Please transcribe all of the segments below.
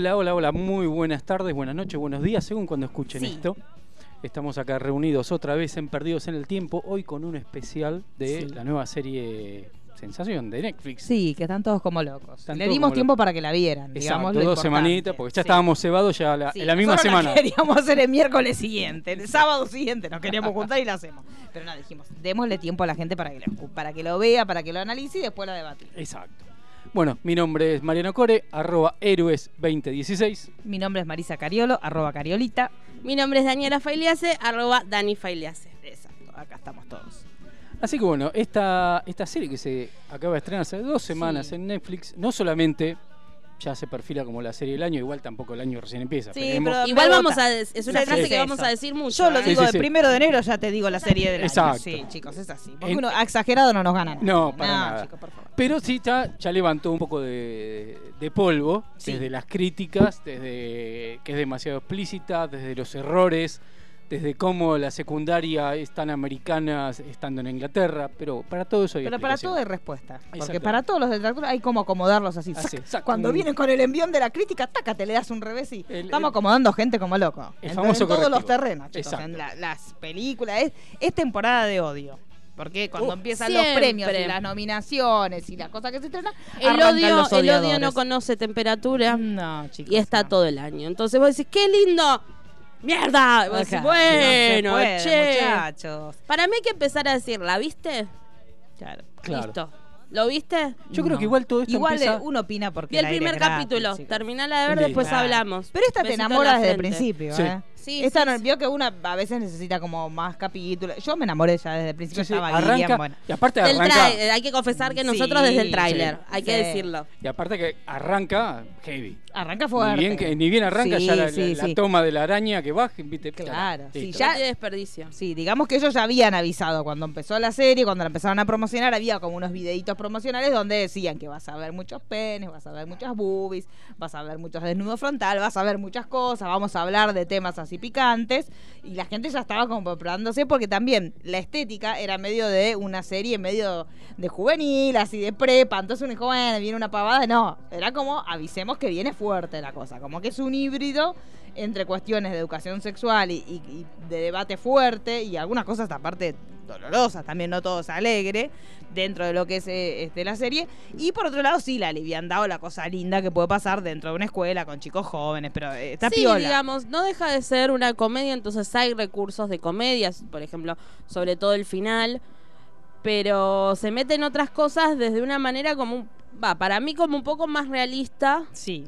Hola, hola, hola, muy buenas tardes, buenas noches, buenos días, según cuando escuchen Sí. esto. Estamos acá reunidos otra vez en Perdidos en el Tiempo, hoy con un especial de Sí. la nueva serie Sensación de Netflix. Sí, que están todos como locos. Están Le dimos tiempo locos. para que la vieran. Exacto, digamos lo dos semanitas, porque ya Sí. estábamos cebados ya la- en la misma semana. queríamos hacer el miércoles siguiente, el sábado siguiente nos queríamos juntar y la hacemos. Pero no, dijimos, démosle tiempo a la gente para que lo, para que lo vea, para que lo analice y después lo debatimos. Exacto. Bueno, mi nombre es Mariano Core, arroba héroes 2016. Mi nombre es Marisa Cariolo, arroba Cariolita. Mi nombre es Daniela Failiase, arroba Dani Failiase. Exacto, acá estamos todos. Así que bueno, esta, esta serie que se acaba de estrenar hace dos semanas Sí. en Netflix, no solamente ya se perfila como la serie del año, igual tampoco el año recién empieza. Sí, pero- Igual vamos a es una Sí, frase sí, que vamos a decir mucho. Yo lo ¿eh? Sí, digo sí, de sí. primero de enero, ya te digo la serie del Exacto. año. Sí, chicos, es así. Porque En- uno exagerado no nos gana nada. No, para No, nada. chicos, por favor. Pero sí ya, ya levantó un poco de, de polvo Sí. desde las críticas, desde que es demasiado explícita, desde los errores, desde cómo la secundaria es tan americana estando en Inglaterra, pero para todo eso hay Pero para todo hay respuesta. Porque para todos los detractores hay como acomodarlos así. Cuando un- vienen con el envión de la crítica, tácate, le das un revés y El- estamos el- acomodando gente como loco. el En- famoso en todos los terrenos, chicos. En la- las películas. Es, es temporada de odio. Porque cuando Uh, empiezan los premios y las nominaciones y las cosas que se estrenan, El odio, los el odio no conoce temperatura No, chicos. y está no. todo el año. Entonces vos decís, ¡qué lindo! ¡Mierda! Y vos decís, Ajá, bueno, no se puede, che. muchachos. Para mí hay que empezar a decir, ¿la viste? Claro. Claro. Listo. ¿Lo viste? Yo creo que igual todo esto Igual empieza... uno opina porque Vi el aire primer gratis, capítulo. Terminala de ver, Sí. después Claro. hablamos. Pero esta te Besito en enamora desde el principio, Sí. ¿eh? Sí, Esta sí, no- sí. vio que una a veces necesita como más capítulos. Yo me enamoré ya desde el principio, Sí, sí, estaba arranca, bien buena. y aparte Del arranca, trai- hay que confesar que Sí, nosotros desde el sí, tráiler, hay que decirlo. y aparte que arranca heavy. Arranca Ni fuerte. bien, que- ni bien arranca Sí, ya la, sí, la sí. toma de la araña que baja, viste, Claro, sí, ya- tiene desperdicio. Sí, digamos que ellos ya habían avisado cuando empezó la serie, cuando la empezaron a promocionar, había como unos videitos promocionales donde decían que vas a ver muchos penes, vas a ver muchas boobies, vas a ver muchos desnudos frontal, vas a ver muchas cosas, vamos a hablar de temas así picantes y la gente ya estaba como preparándose porque también la estética era medio de una serie medio de juvenil, así de prepa, entonces uno bueno, viene una pavada, no, era como avisemos que viene fuerte la cosa, como que es un híbrido entre cuestiones de educación sexual y, y- y de debate fuerte y algunas cosas aparte dolorosas, también no todo es alegre dentro de lo que es eh, este, la serie. Y por otro lado, sí, la aliviandad o la cosa linda que puede pasar dentro de una escuela con chicos jóvenes, pero eh, está sí, piola. digamos, no deja de ser una comedia, entonces hay recursos de comedias, por ejemplo, sobre todo el final, pero se mete en otras cosas desde una manera como, un- va, para mí como un poco más realista Sí,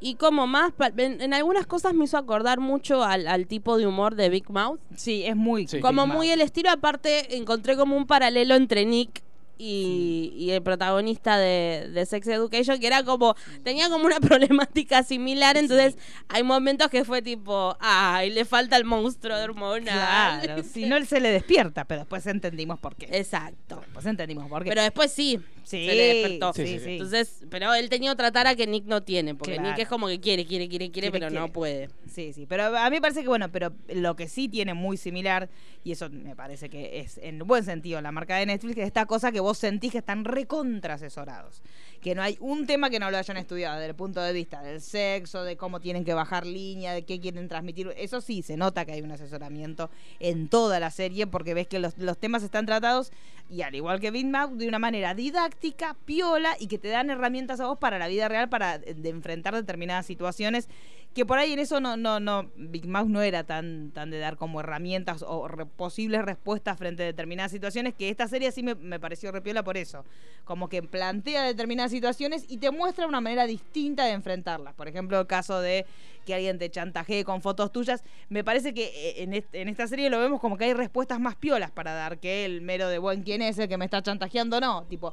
y como más, en, en algunas cosas me hizo acordar mucho al, al tipo de humor de Big Mouth, sí, es muy... Sí. como Big muy Mouth. el estilo, aparte encontré como un paralelo entre Nick. Y, y el protagonista de, de Sex Education, que era como, tenía como una problemática similar, entonces hay momentos que fue tipo, ay, le falta el monstruo hormonal. Claro, si no él se le despierta, pero después entendimos por qué. Exacto. Después entendimos por qué. Pero después sí, sí, se le despertó. Sí, sí. Entonces, pero él tenía otra tara que Nick no tiene, porque Claro. Nick es como que quiere, quiere, quiere, quiere, Quiere, pero no puede. Sí, sí, pero a mí me parece que bueno, pero lo que sí tiene muy similar, y eso me parece que es en buen sentido la marca de Netflix, es esta cosa que vos sentís que están recontra asesorados. Que no hay un tema que no lo hayan estudiado desde el punto de vista del sexo, de cómo tienen que bajar línea, de qué quieren transmitir. Eso sí, se nota que hay un asesoramiento en toda la serie porque ves que los, los temas están tratados y al igual que Mouth, de una manera didáctica, piola y que te dan herramientas a vos para la vida real para eh, enfrentar determinadas situaciones que por ahí en eso no no no Big Mouth no era tan tan de dar como herramientas o re- posibles respuestas frente a determinadas situaciones que esta serie sí me, me pareció repiola por eso. Como que plantea determinadas situaciones y te muestra una manera distinta de enfrentarlas. Por ejemplo el caso de que alguien te chantajee con fotos tuyas. Me parece que eh, en, est- en esta serie lo vemos como que hay respuestas más piolas para dar que el mero de buen quién es el que me está chantajeando no tipo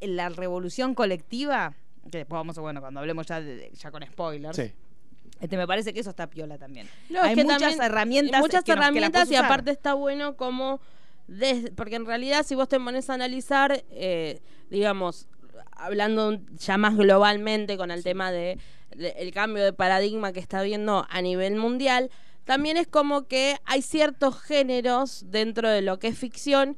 la revolución colectiva que después vamos a bueno cuando hablemos ya de- ya con spoilers Sí. Este, me parece que eso está piola también. No, es Hay que muchas también- herramientas. muchas que herramientas y aparte está bueno como des- porque en realidad si vos te pones a analizar eh, digamos hablando ya más globalmente con el tema de, de- el cambio de paradigma que está habiendo a nivel mundial también es como que hay ciertos géneros dentro de lo que es ficción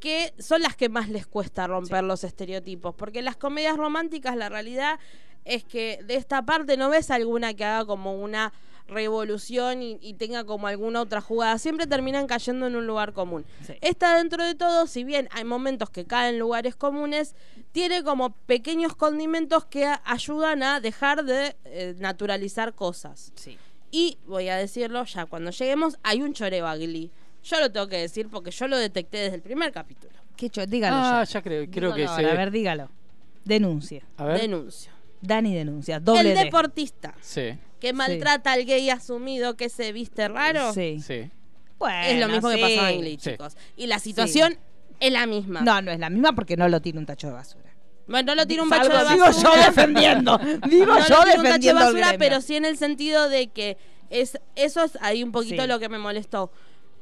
que son las que más les cuesta romper los estereotipos porque las comedias románticas la realidad es que de esta parte no ves alguna que haga como una revolución y, y tenga como alguna otra jugada. Siempre terminan cayendo en un lugar común. Sí. Esta dentro de todo, si bien hay momentos que caen en lugares comunes, tiene como pequeños condimentos que a- ayudan a dejar de eh, naturalizar cosas. Sí. Y voy a decirlo ya, cuando lleguemos hay un choreo a Glee. Yo lo tengo que decir porque yo lo detecté desde el primer capítulo. ¿Qué cho- Dígalo Ah, ya. ya creo, creo que Dígalo se. ahora, A ver, dígalo. Denuncia. A ver. Denuncio. Dani denuncia. Doble el D. deportista Sí, que maltrata al gay asumido que se viste raro Sí. sí. Bueno, es lo mismo sí. que pasaba en Glee, Sí. chicos. Y la situación es la misma. No, no es la misma porque no lo tiene un tacho de basura. Bueno, no lo tiene un bacho de Digo basura. yo defendiendo. Digo no yo lo tiene un tacho de basura, pero sí en el sentido de que es eso es ahí un poquito Sí. lo que me molestó.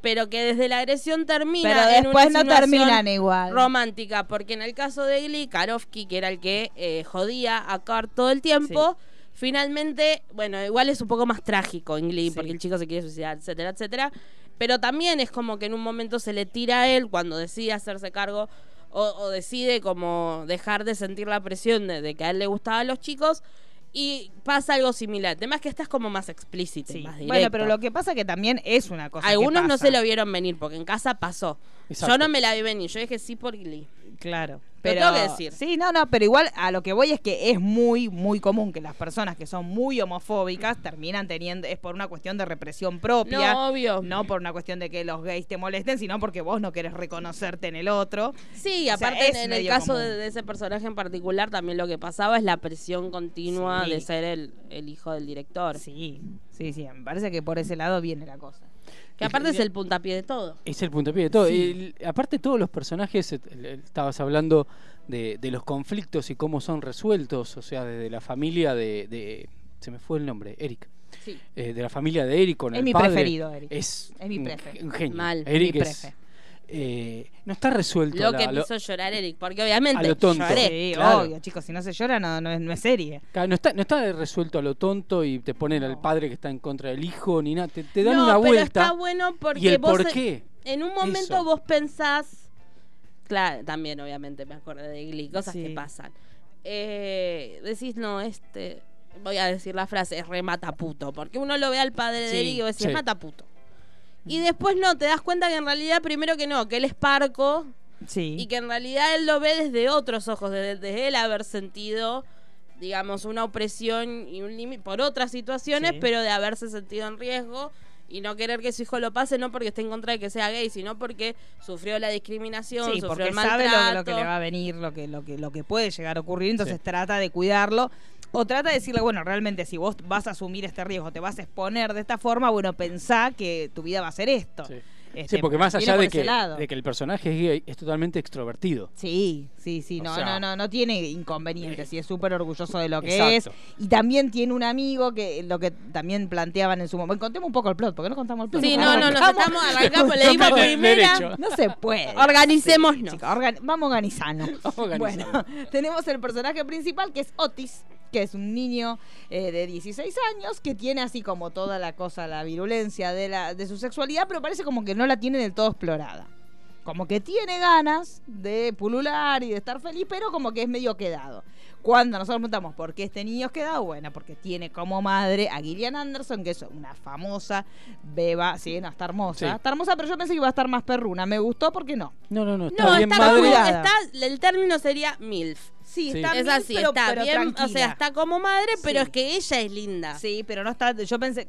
Pero que desde la agresión termina Pero en después una no terminan igual. romántica, porque en el caso de Glee, Karofsky, que era el que eh, jodía a Kurt todo el tiempo, finalmente, bueno, igual es un poco más trágico en Glee, Sí. porque el chico se quiere suicidar, etcétera, etcétera. Pero también es como que en un momento se le tira a él cuando decide hacerse cargo o, o decide como dejar de sentir la presión de, de que a él le gustaban los chicos y pasa algo similar. El tema es que esta es como más explícita, y Sí. más Bueno, directo. pero lo que pasa que también es una cosa. que Algunos no se lo vieron venir porque en casa pasó. Exacto. Yo no me la vi venir, yo dije sí por Glee. Claro. Lo Pero, tengo que decir. Sí, no, no, pero igual a lo que voy es que es muy, muy común que las personas que son muy homofóbicas terminan teniendo, es por una cuestión de represión propia. No, obvio. No por una cuestión de que los gays te molesten, sino porque vos no querés reconocerte en el otro. Sí, O sea, aparte en el caso común. de, de ese personaje en particular también lo que pasaba es la presión continua Sí. de ser el, el hijo del director. Sí, sí, sí. Me parece que por ese lado viene la cosa. Que aparte es el puntapié de todo. Es el puntapié de todo. Sí. El- aparte, todos los personajes, el- el- estabas hablando de, de los conflictos y cómo son resueltos, o sea, desde la familia de. de- se me fue el nombre, Eric. Sí. Eh, de la familia de Eric con Es el mi padre. preferido, Eric. Es, Es mi un, prefe. un genio. Mal. Eric Mi es, prefe. Eh, no está resuelto. Lo la- que lo- me hizo llorar Eric, porque obviamente a lo tonto. lloré. Sí, claro. obvio, chicos. Si no se llora, no, no, es, no es serie. Claro, no está, no está resuelto a lo tonto y te ponen al padre que está en contra del hijo ni nada. Te, te dan no, una pero vuelta. está bueno porque y el vos por qué. en un momento Eso. vos pensás, claro, también obviamente me acordé de Glee, cosas Sí. que pasan. Eh, decís, no, este, voy a decir la frase, es re mataputo, porque uno lo ve al padre de Eric y vos decís, sí. es mataputo. Y después no, te das cuenta que en realidad, primero que no, que él es parco Sí. y que en realidad él lo ve desde otros ojos, desde, desde él haber sentido, digamos, una opresión y un límite por otras situaciones, Sí. pero de haberse sentido en riesgo y no querer que su hijo lo pase, no porque esté en contra de que sea gay, sino porque sufrió la discriminación, Sí, sufrió porque el sabe maltrato. lo, lo que le va a venir, lo que, lo que, lo que puede llegar a ocurrir, entonces Sí. trata de cuidarlo. O trata de decirle, bueno, realmente si vos vas a asumir este riesgo, te vas a exponer de esta forma, bueno, pensá que tu vida va a ser esto. Sí. Este, Sí, porque más allá de que, de que el personaje es gay, es totalmente extrovertido. Sí, sí, sí, O no, sea, no, no, no tiene inconvenientes y es súper orgulloso de lo que Exacto. es. Y también tiene un amigo que lo que también planteaban en su momento. Contemos un poco el plot, porque no contamos el plot. Sí, no, no, nos estamos, arrancamos, le dimos primera. No se puede. Organicémonos. Chicos, organ- vamos organizando. Vamos organizando. Bueno, tenemos el personaje principal que es Otis, que es un niño eh, de 16 años que tiene así como toda la cosa, la virulencia de, la, de su sexualidad, pero parece como que no la tiene del todo explorada. Como que tiene ganas de pulular y de estar feliz, pero como que es medio quedado. Cuando nosotros preguntamos por qué este niño es quedado, bueno, porque tiene como madre a Gillian Anderson, que es una famosa beba, sí, no, está hermosa. Sí. Está hermosa, pero yo pensé que iba a estar más perruna. Me gustó porque no. No, no, no. Está No, bien está madre. como, está, el término sería MILF. Sí, Sí. está Es bien, así, pero- está pero bien, o sea, está como madre, pero Sí. es que ella es linda. Sí, pero no está. Yo pensé,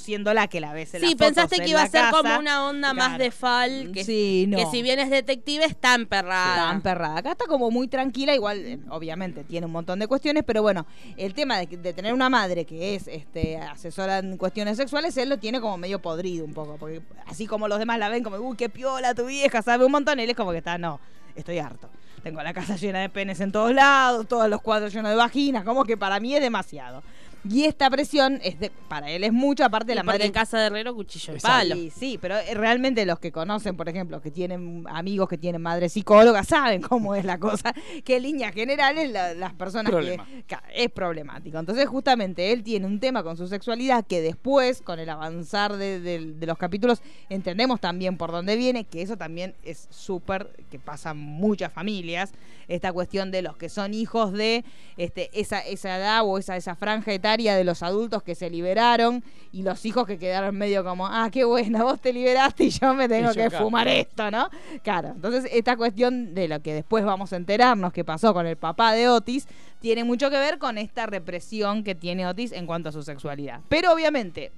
conociéndola que la ves en Sí, las pensaste en que iba a ser casa, como una onda más de Fal, que, Sí, no. que si bien es detective está emperrada. Está emperrada. Acá está como muy tranquila, igual, eh, obviamente, tiene un montón de cuestiones, pero bueno, el tema de, que- de tener una madre que es este asesora en cuestiones sexuales, él lo tiene como medio podrido un poco, porque así como los demás la ven como, uy, qué piola tu vieja, sabe un montón, él es como que está, no, estoy harto. Tengo la casa llena de penes en todos lados, todos los cuadros llenos de vaginas, como que para mí es demasiado. Y esta presión es de, para él es mucho, aparte de la madre en casa de Herrero cuchillo de palo. Sí, sí, pero eh, realmente los que conocen, por ejemplo, que tienen amigos que tienen madre psicóloga, saben cómo es la cosa, que en líneas generales la- las personas Problema. que es problemático. Entonces, justamente él tiene un tema con su sexualidad que después, con el avanzar de, de- de los capítulos, entendemos también por dónde viene, que eso también es súper, que pasa en muchas familias, esta cuestión de los que son hijos de este, esa, esa edad o esa, esa franja etaria de los adultos que se liberaron y los hijos que quedaron medio como, ah, qué buena, vos te liberaste y yo me tengo yo que acá. fumar esto, ¿no? Claro, entonces esta cuestión de lo que después vamos a enterarnos que pasó con el papá de Otis tiene mucho que ver con esta represión que tiene Otis en cuanto a su sexualidad. Pero obviamente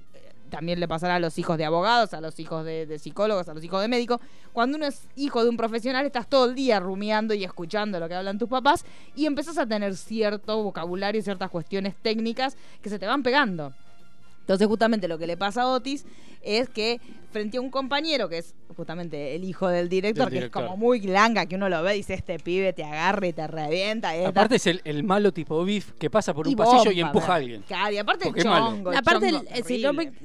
también le pasará a los hijos de abogados, a los hijos de, psicólogos, a los hijos de médicos. Cuando uno es hijo de un profesional, estás todo el día rumiando y escuchando lo que hablan tus papás y empezás a tener cierto vocabulario y ciertas cuestiones técnicas que se te van pegando. Entonces, justamente lo que le pasa a Otis es que frente a un compañero que es justamente el hijo del director, Del que es como muy langa, que uno lo ve y dice: Este pibe te agarra y te revienta. y Aparte es el, el malo tipo Biff que pasa por un y pasillo y empuja a alguien. Claro, y aparte el Porque chongo. el Aparte, chongo el- eh,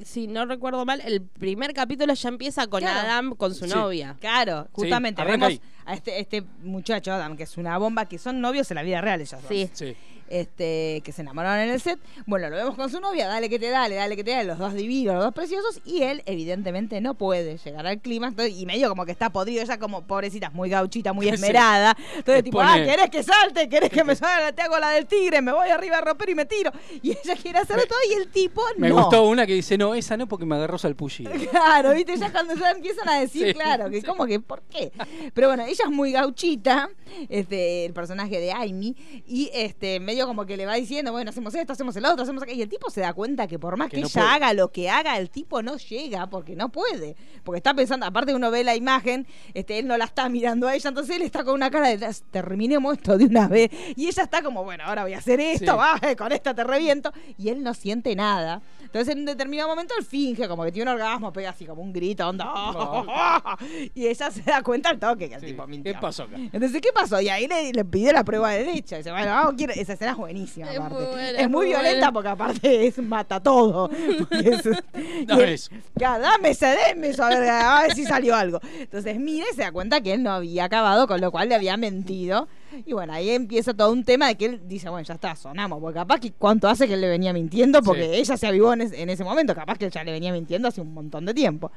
si, no si recuerdo mal, el primer capítulo ya empieza con Claro. Adam, con su Sí. novia. Claro, justamente vemos a este, este muchacho Adam, que es una bomba, que son novios en la vida real ellos dos. Sí. Sí. Este, que se enamoraron en el set. Bueno, lo vemos con su novia, dale que te dale, dale que te dale, los dos divinos, los dos preciosos, y él evidentemente no puede llegar al clima, entonces- y medio como que está podrido, ella como pobrecita, muy gauchita, muy esmerada. Entonces, tipo, pone- ah, ¿querés que salte? ¿Querés que me salga? Te hago la del tigre, me voy arriba a romper y me tiro. Y ella quiere hacer todo y el tipo Me no. gustó una que dice, no, esa no porque me agarró salpullido. Claro, viste, ya cuando ya empiezan a decir, Sí, claro, que sí. como que, ¿por qué? Pero bueno, ella es muy gauchita, este, el personaje de Amy, y este, medio como que le va diciendo, bueno, hacemos esto, hacemos el otro, hacemos aquello, y el tipo se da cuenta que por más que, Que no ella puede. haga lo que haga, el tipo no llega, porque no puede, porque está pensando, aparte uno ve la imagen, este, él no la está mirando a ella, entonces él está con una cara de, terminemos esto de una vez, y ella está como, bueno, ahora voy a hacer esto, Sí. va, con esta te reviento, y él no siente nada. Entonces en un determinado momento él finge como que tiene un orgasmo, pega así como un grito, onda, y ella se da cuenta al toque que el Sí. tipo mintió. ¿Qué pasó acá? Entonces, ¿qué pasó? Y ahí le, le pidió la prueba de derecha. Y dice, bueno, vamos, quiero- esa escena es buenísima, Es aparte. muy buena, es muy muy violenta buena. porque aparte es mata todo. Es- Dame y él- eso. Ya, dame ese, deme eso, a ver, a ver si salió algo. Entonces mira y se da cuenta que él no había acabado, con lo cual le había mentido. Y bueno, ahí empieza todo un tema de que él dice, bueno, ya está, sonamos, porque capaz que cuánto hace que él le venía mintiendo, porque Sí. ella se avivó en, es- en ese momento, capaz que él ya le venía mintiendo hace un montón de tiempo.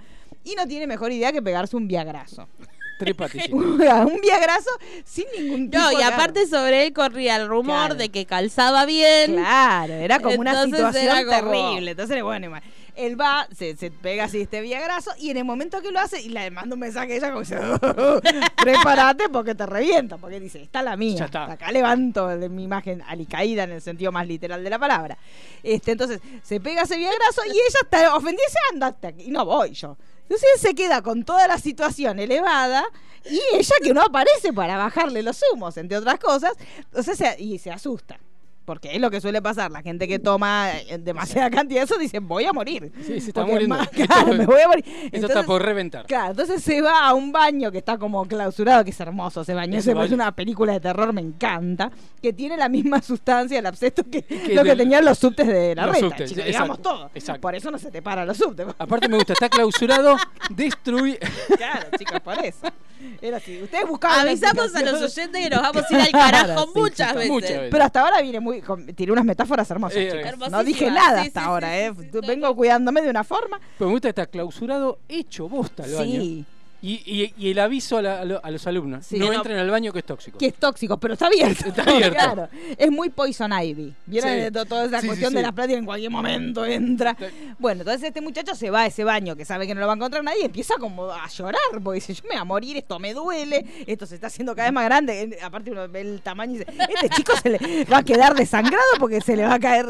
Y no tiene mejor idea que pegarse un viagrazo. Un viagrazo sin ningún tipo No, y aparte sobre él corría el rumor Claro. de que calzaba bien. Claro, era como una Entonces situación era como- terrible. Entonces, bueno, él va, se, se pega así este viagrazo y en el momento que lo hace, y le manda un mensaje a ella como dice, prepárate porque te revienta, porque dice, está la mía. Ya está. Acá levanto de mi imagen alicaída en el sentido más literal de la palabra. Este, entonces, se pega ese viagrazo y ella está ofendida y dice, andate aquí. Y no voy yo. Entonces él se queda con toda la situación elevada y ella que no aparece para bajarle los humos, entre otras cosas, entonces se- y se asusta. Porque es lo que suele pasar, la gente que toma eh, demasiada cantidad de eso dice, voy a morir. Sí, se está Porque muriendo. más- claro, me voy a morir. Entonces- está por reventar. Claro, entonces se va a un baño que está como clausurado, que es hermoso ese baño. Ese es una película de terror, me encanta. Que tiene la misma sustancia, el abscesto, que, Que lo que del- tenían los subtes de la los reta. subtes, chicos, digamos todo. exacto. Por eso no se te paran los subtes. Aparte me gusta, está clausurado, destruir. claro, chicos, por eso. Era así. Ustedes buscaban. Avisamos a los oyentes que nos vamos a ir al carajo muchas veces. Muchas veces. Pero hasta ahora viene muy. Con- tiene unas metáforas hermosas, Eh, chicos. No dije nada Sí, hasta sí, ahora, sí, ¿eh? sí, sí, Tú- sí. Vengo cuidándome de una forma. Pero me gusta, está clausurado, hecho bosta el baño. Sí. Y, y- y el aviso a, la- a lo- a los alumnos, Sí. no entren al baño que es tóxico. que es tóxico, pero está abierto. Está abierto. Claro. Es muy Poison Ivy. ¿Vieron Sí. toda esa Sí, cuestión de las pláticas? En cualquier momento entra. Bueno, entonces este muchacho se va a ese baño que sabe que no lo va a encontrar nadie y empieza como a llorar porque dice, yo me voy a morir, esto me duele, esto se está haciendo cada vez más grande. Aparte uno ve el tamaño y dice, este chico se le va a quedar desangrado porque se le va a caer,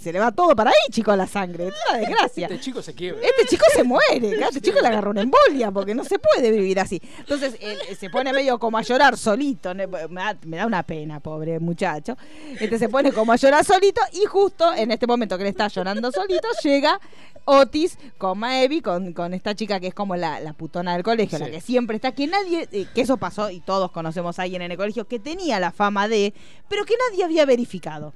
se le va todo para ahí, chico, la sangre. Es una desgracia. Este chico se quiebra. Este chico se muere, este chico le agarró una embolia porque no se puede vivir así. Entonces él, eh, se pone medio como a llorar solito, me da, me da una pena, pobre muchacho. Este se pone como a llorar solito y justo en este momento que él está llorando solito llega Otis con Maevi, con, con esta chica que es como la, la putona del colegio, Sí. la que siempre está, que nadie, eh, que eso pasó y todos conocemos a alguien en el colegio que tenía la fama de, pero que nadie había verificado.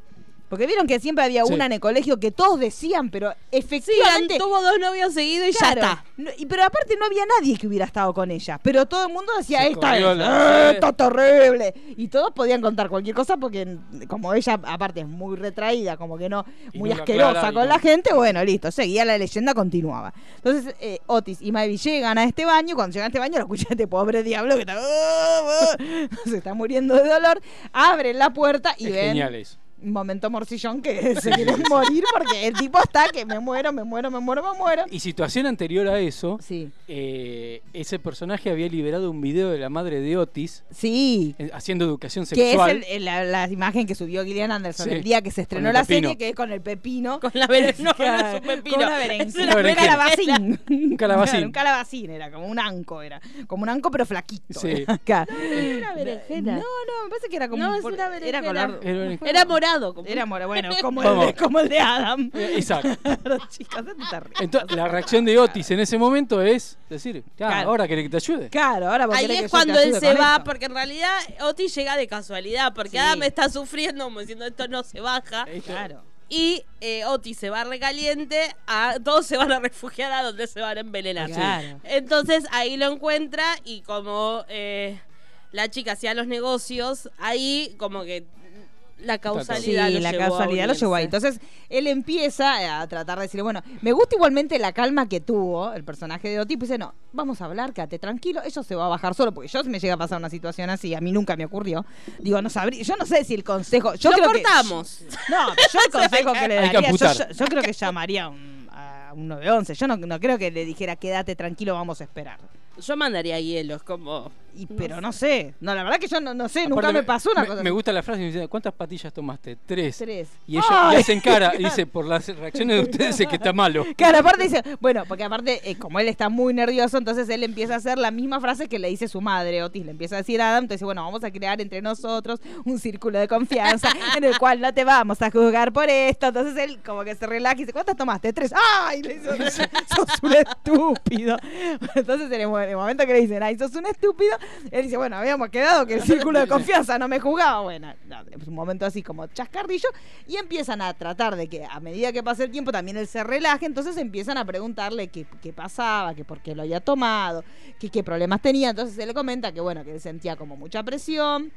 Porque vieron que siempre había Sí. una en el colegio que todos decían, pero Sí, efectivamente. tuvo dos novios seguidos y Claro. ya está. No, y- pero aparte no había nadie que hubiera estado con ella. Pero todo el mundo decía, Se esta es, la- "Eh, esto es terrible. Y todos podían contar cualquier cosa porque como ella aparte es muy retraída, como que no, Y muy asquerosa con no. la gente, bueno, listo, seguía la leyenda, continuaba. Entonces eh, Otis y Maevy llegan a este baño, cuando llegan a este baño lo escuchan a este pobre diablo que está, se está muriendo de dolor, abren la puerta y Es ven genial eso. Un momento morcillón que se quieren morir porque el tipo está que me muero, me muero, me muero, me muero. Y situación anterior a eso, Sí. eh, ese personaje había liberado un video de la madre de Otis Sí. eh, haciendo educación Que es sexual. el- el- la, la imagen que subió Gillian Anderson Sí. el día que se estrenó la pepino. serie, que es con el pepino. Con la berenjena. No, no es un pepino. Con una es berenjena. Un calabacín. Un calabacín. Claro, un calabacín era, como un anco era. Como un anco, pero flaquito. Sí. era. Es una berenjena. No, no, me parece que era como No, un es una Era berenjena. color. Era- Era morado. Como Era bueno, como el, de, como el de Adam. Exacto. Entonces, la reacción de Otis en ese momento es decir, Claro. ahora querés que te ayude. Claro, ahora Ahí que es cuando él se va, esto. porque en realidad Otis llega de casualidad, porque Sí. Adam está sufriendo, como diciendo esto no se baja. Claro. Y eh, Otis se va recaliente, a, todos se van a refugiar a donde se van a envenenar. Claro. Entonces ahí lo encuentra y como eh, la chica hacía los negocios, ahí como que la Sí, causalidad lo la llevó a casualidad lo llevó ahí. Entonces, él empieza a tratar de decirle, bueno, me gusta igualmente la calma que tuvo el personaje de Otis. Dice, no, vamos a hablar, quédate tranquilo, eso se va a bajar solo, porque yo si me llega a pasar una situación así, a mí nunca me ocurrió. Digo, no sabría, yo no sé si el consejo. Yo Lo creo que- cortamos. no, yo el consejo que le daría, yo, yo- yo creo que llamaría a un, a un 911. Yo no, no creo que le dijera, quédate tranquilo, vamos a esperar. Yo mandaría hielos, como... Y, pero no sé. No, la verdad que yo no, no sé, Aparte, nunca me pasó una me, cosa me gusta la frase, me dice, ¿cuántas patillas tomaste? Tres. Tres. Y ella Ay, y hacen cara, y dice, por las reacciones de ustedes es que está malo. Claro, aparte dice, bueno, porque aparte, eh, como él está muy nervioso, entonces él empieza a hacer la misma frase que le dice su madre, Otis, le empieza a decir a Adam, entonces bueno, vamos a crear entre nosotros un círculo de confianza en el cual no te vamos a juzgar por esto. Entonces él como que se relaja y dice, ¿cuántas tomaste? Tres. ¡Ay! Sos un estúpido. Entonces en el, mo- en el momento que le dicen, ¡ay, sos un estúpido! Él dice, bueno, habíamos quedado que el círculo de confianza no me jugaba. Bueno, no, es un momento así como chascarrillo y empiezan a tratar de que a medida que pasa el tiempo también él se relaje, entonces empiezan a preguntarle qué, qué pasaba, que por qué lo había tomado, que qué problemas tenía. Entonces él le comenta que bueno, que él sentía como mucha presión,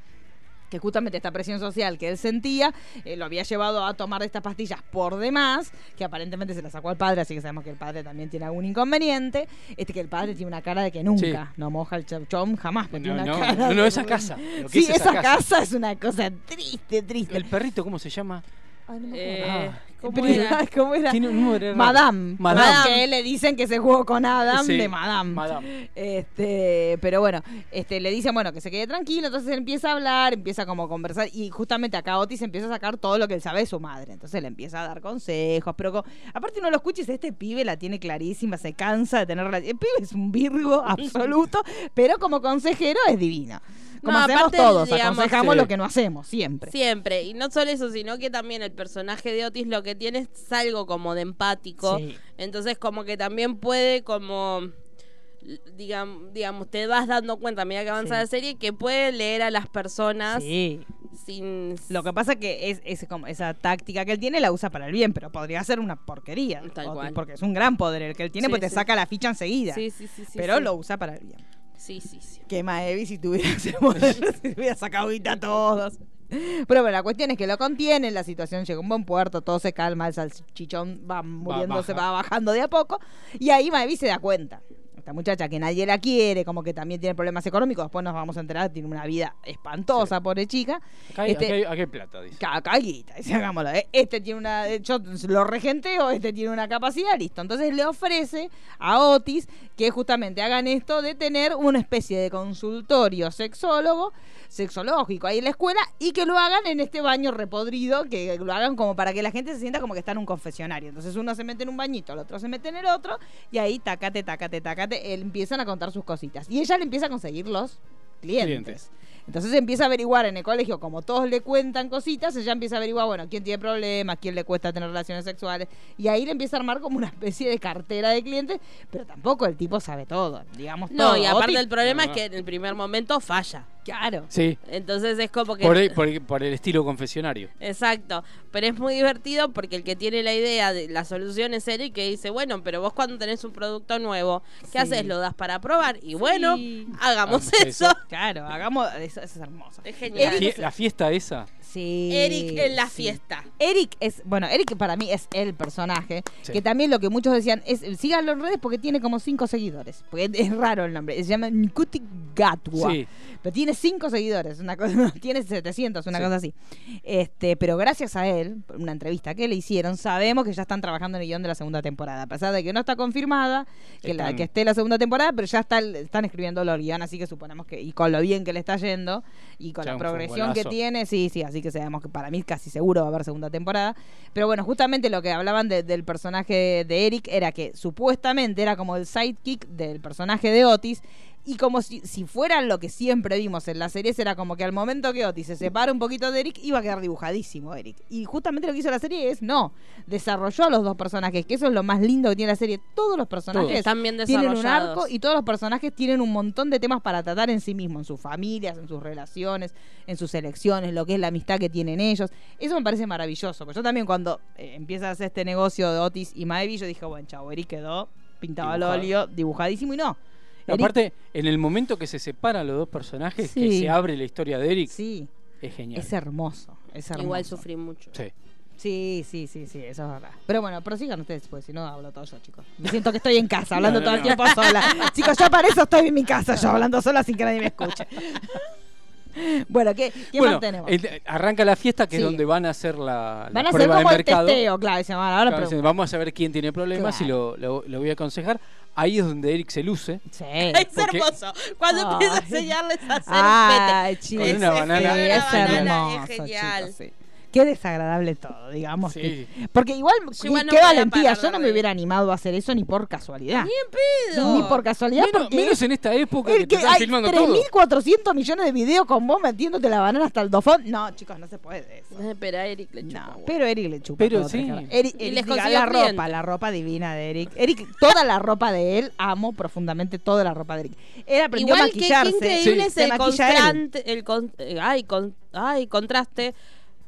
que justamente esta presión social que él sentía eh, lo había llevado a tomar estas pastillas por demás, que aparentemente se las sacó al padre, así que sabemos que el padre también tiene algún inconveniente, este que el padre tiene una cara de que nunca, Sí. no moja el chauchón jamás, pero No, tiene una no, cara no, no, de- esa casa, lo que Sí, es esa esa casa. casa. es una cosa triste, triste. ¿El perrito cómo se llama? Ay, no me Eh, acuerdo. ¿Cómo Pero- era? ¿Cómo era? Tiene un nombre raro. Madame. Madame. Que le dicen que se jugó con Adam Sí, de Madame. Madame. Este, pero bueno, este, le dicen, bueno, que se quede tranquilo, entonces él empieza a hablar, empieza como a conversar, y justamente acá Otis empieza a sacar todo lo que él sabe de su madre. Entonces le empieza a dar consejos, pero aparte uno lo dice, este pibe la tiene clarísima, se cansa de tener. El pibe es un virgo absoluto, pero como consejero es divino. Como No, hacemos aparte, todos, digamos, aconsejamos sí. lo que no hacemos, siempre. Siempre. Y no solo eso, sino que también el personaje de Otis lo que tiene es algo como de empático. Sí. Entonces como que también puede como... Digamos, digamos, te vas dando cuenta a medida que avanza Sí. la serie que puede leer a las personas Sí. sin... Lo que pasa que es, es como esa táctica que él tiene la usa para el bien, pero podría ser una porquería. Tal cual. Porque es un gran poder el que él tiene, Sí, porque te sí. saca la ficha enseguida. Sí, sí, sí, sí, pero lo usa para el bien. Sí, sí, sí. Que Maevi si tuviera ese poder, se hubiera sacado guita a todos. Pero bueno, la cuestión es que lo contienen, la situación llega a un buen puerto, todo se calma, el salchichón va muriéndose, baja. va, bajando de a poco, y ahí Maevi se da cuenta. Esta muchacha que nadie la quiere, como que también tiene problemas económicos, después nos vamos a enterar, tiene una vida espantosa, pobre chica. Acá hay, Este- acá hay- acá hay plata, dice. Caguita, dice, hagámoslo. eh. Este tiene una. Yo lo regenteo, este tiene una capacidad, listo. Entonces le ofrece a Otis que justamente hagan esto de tener una especie de consultorio sexólogo, sexológico ahí en la escuela y que lo hagan en este baño repodrido, que lo hagan como para que la gente se sienta como que está en un confesionario. Entonces uno se mete en un bañito, el otro se mete en el otro y ahí tacate, tacate, tacate, él empiezan a contar sus cositas. Y ella le empieza a conseguir los clientes. Clientes. Entonces empieza a averiguar en el colegio, como todos le cuentan cositas, ella empieza a averiguar, bueno, quién tiene problemas, quién le cuesta tener relaciones sexuales. Y ahí le empieza a armar como una especie de cartera de clientes, pero tampoco el tipo sabe todo, digamos No, todo. y aparte Otis- el problema No, es que en el primer momento falla. Claro. Sí, Entonces es como que... por el, por el- por el estilo confesionario. Exacto, pero es muy divertido porque el que tiene la idea de la solución es Eric que dice, bueno, pero vos cuando tenés un producto nuevo, ¿qué Sí. haces? ¿Lo das para probar? Y bueno, hagamos Hagamos eso. eso. Claro, hagamos. Eso, eso es hermoso. Es La, genial. fie- la fiesta esa. Sí. Eric en la sí. fiesta. Eric es, bueno, Eric para mí es el personaje, Sí. que también lo que muchos decían es, síganlo en redes porque tiene como cinco seguidores, porque es raro el nombre, se llama Nkuti Gatwa, Sí. pero tiene cinco seguidores, una cosa, tiene 700, una Sí. cosa así. Este, pero gracias a él, por una entrevista que le hicieron, sabemos que ya están trabajando en el guion de la segunda temporada, a pesar de que no está confirmada, que, la, que esté la segunda temporada, pero ya está, el- están escribiendo el guion, así que suponemos que, y con lo bien que le está yendo, y con Ya la progresión que tiene, sí, sí, así que sabemos que para mí casi seguro va a haber segunda temporada. Pero bueno, justamente lo que hablaban de- del personaje de Eric era que supuestamente era como el sidekick del personaje de Otis. Y como si, si fuera lo que siempre vimos en la serie, era como que al momento que Otis se separa un poquito de Eric, iba a quedar dibujadísimo Eric. Y justamente lo que hizo la serie es, no, desarrolló a los dos personajes, que eso es lo más lindo que tiene la serie. Todos los personajes Están bien tienen un arco y todos los personajes tienen un montón de temas para tratar en sí mismos, en sus familias, en sus relaciones, en sus elecciones, lo que es la amistad que tienen ellos. Eso me parece maravilloso. Porque yo también cuando eh, empieza a hacer este negocio de Otis y Maevi, yo dije, bueno, chavo, Eric quedó pintado al óleo, dibujadísimo y no. Eric- aparte, en el momento que se separan los dos personajes, que se abre la historia de Eric, Sí, es genial. es hermoso, es hermoso. Igual sufrí mucho. Sí. Sí, sí, sí, sí, eso es verdad. Pero bueno, prosigan ustedes, pues si no hablo todo yo, chicos. Me siento que estoy en casa, hablando No, no, todo el no. tiempo sola. chicos, yo para eso estoy en mi casa, yo hablando sola sin que nadie me escuche. bueno, ¿qué, ¿qué bueno, más tenemos? el- arranca la fiesta que Sí. es donde van a hacer la, la Van a hacer prueba como de el mercado. testeo, claro. Dicen, bueno, ahora Claro, pregunto. dicen, vamos a ver quién tiene problemas y lo- lo voy a aconsejar. Ahí es donde Eric se luce. Sí. Es Porque- hermoso. Cuando empieza a enseñarles a hacer Ay, pete. chicos. Con una banana. Sí, es banana hermoso, es genial. chicos, sí. Qué desagradable todo, digamos. Sí. que- porque igual, Yo qué- no a valentía. Yo no me hubiera animado a hacer eso ni por casualidad. Ni en pedo. Ni por casualidad, Menos, porque menos en esta época que el te que están hay filmando todo. 3.400 millones de videos con vos metiéndote la banana hasta el dofón. No, chicos, no se puede eso. Pero a Eric le chupa No, pero Eric le chupa. Pero todo, sí. Eric, Y Eric, les diga, la ropa, cliente. la ropa divina de Eric. Eric, toda la ropa de él, amo profundamente toda la ropa de Eric. Él aprendió a Igual que qué maquillarse. increíble Sí. es el constante, el con- eh, ay, con- ay, contraste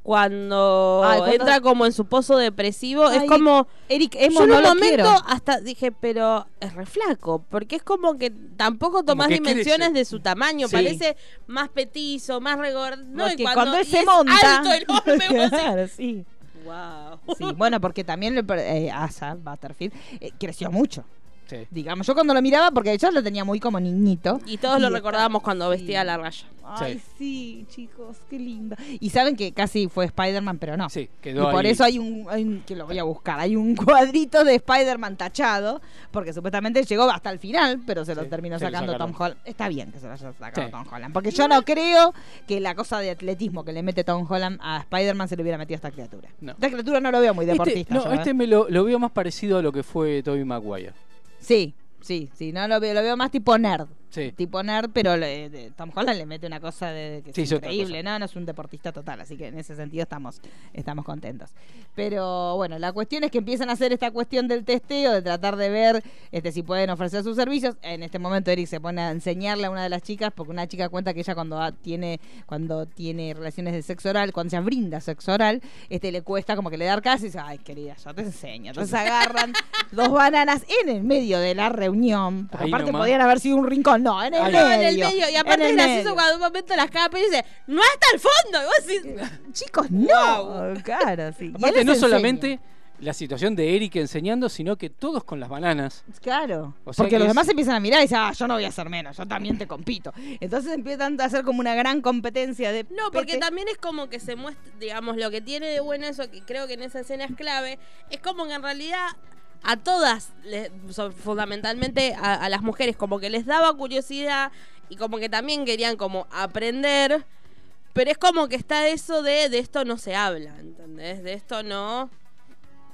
cuando, Ay, cuando- entra como en su pozo depresivo, Ay, es como Eric, yo en no un lo momento quiero. hasta dije, pero es re flaco, porque es como que tampoco tomás que dimensiones de su tamaño, Sí. parece más petizo, más regordado, no, cuando, cuando, él se es monta. alto enorme, claro, sí. wow. Sí, bueno, porque también eh, Asa Butterfield eh, creció mucho. Sí. Digamos, yo cuando lo miraba, porque yo lo tenía muy como niñito. Y todos lo está- recordábamos cuando sí. vestía la raya. Ay, sí, chicos, qué lindo. Y saben que casi fue Spider-Man, pero no. Sí, Y quedó por ahí. eso hay un, hay un- que lo voy a buscar, hay un cuadrito de Spider-Man tachado, porque supuestamente llegó hasta el final, pero se lo terminó se sacando. Tom Holland. Está bien que se lo haya sacado Sí. Tom Holland, porque yo no creo que la cosa de atletismo que le mete Tom Holland a Spider-Man se le hubiera metido a esta criatura. No. Esta criatura no lo veo muy Este, deportista. no, yo, ¿eh? este me lo, lo veo más parecido a lo que fue Tobey Maguire. Sí, sí, sí, no lo veo, lo veo más tipo nerd. Sí. Tipo nerd, pero le- de- Tom Holland le mete una cosa de, que Sí, es increíble. ¿no? No es un deportista total, así que en ese sentido estamos, estamos contentos. Pero bueno, la cuestión es que empiezan a hacer esta cuestión del testeo, de tratar de ver este, si pueden ofrecer sus servicios. En este momento Eric se pone a enseñarle a una de las chicas, porque una chica cuenta que ella cuando tiene, cuando tiene relaciones de sexo oral, cuando se brinda sexo oral, este le cuesta como que le dar casa y dice, ay querida, yo te enseño. Entonces agarran dos bananas en el medio de la reunión, porque Ahí aparte nomás. podían haber sido un rincón, no, en el medio. No, en el medio. Y aparte es gracioso medio. cuando un momento las capas y dice, no hasta el fondo. Y vos decís, Chicos, no. Guau. Claro, sí. Aparte, no enseña. solamente la situación de Eric enseñando, sino que todos con las bananas. Claro. O sea porque que los es- demás empiezan a mirar y dicen, ah, yo no voy a hacer menos, yo también te compito. Entonces empiezan a hacer como una gran competencia de. No, porque pete. también es como que se muestra, digamos, lo que tiene de bueno eso, que creo que en esa escena es clave, es como que en realidad a todas, le- so- fundamentalmente a, a las mujeres, como que les daba curiosidad y como que también querían como aprender, pero es como que está eso de, de esto no se habla, ¿entendés? De esto no...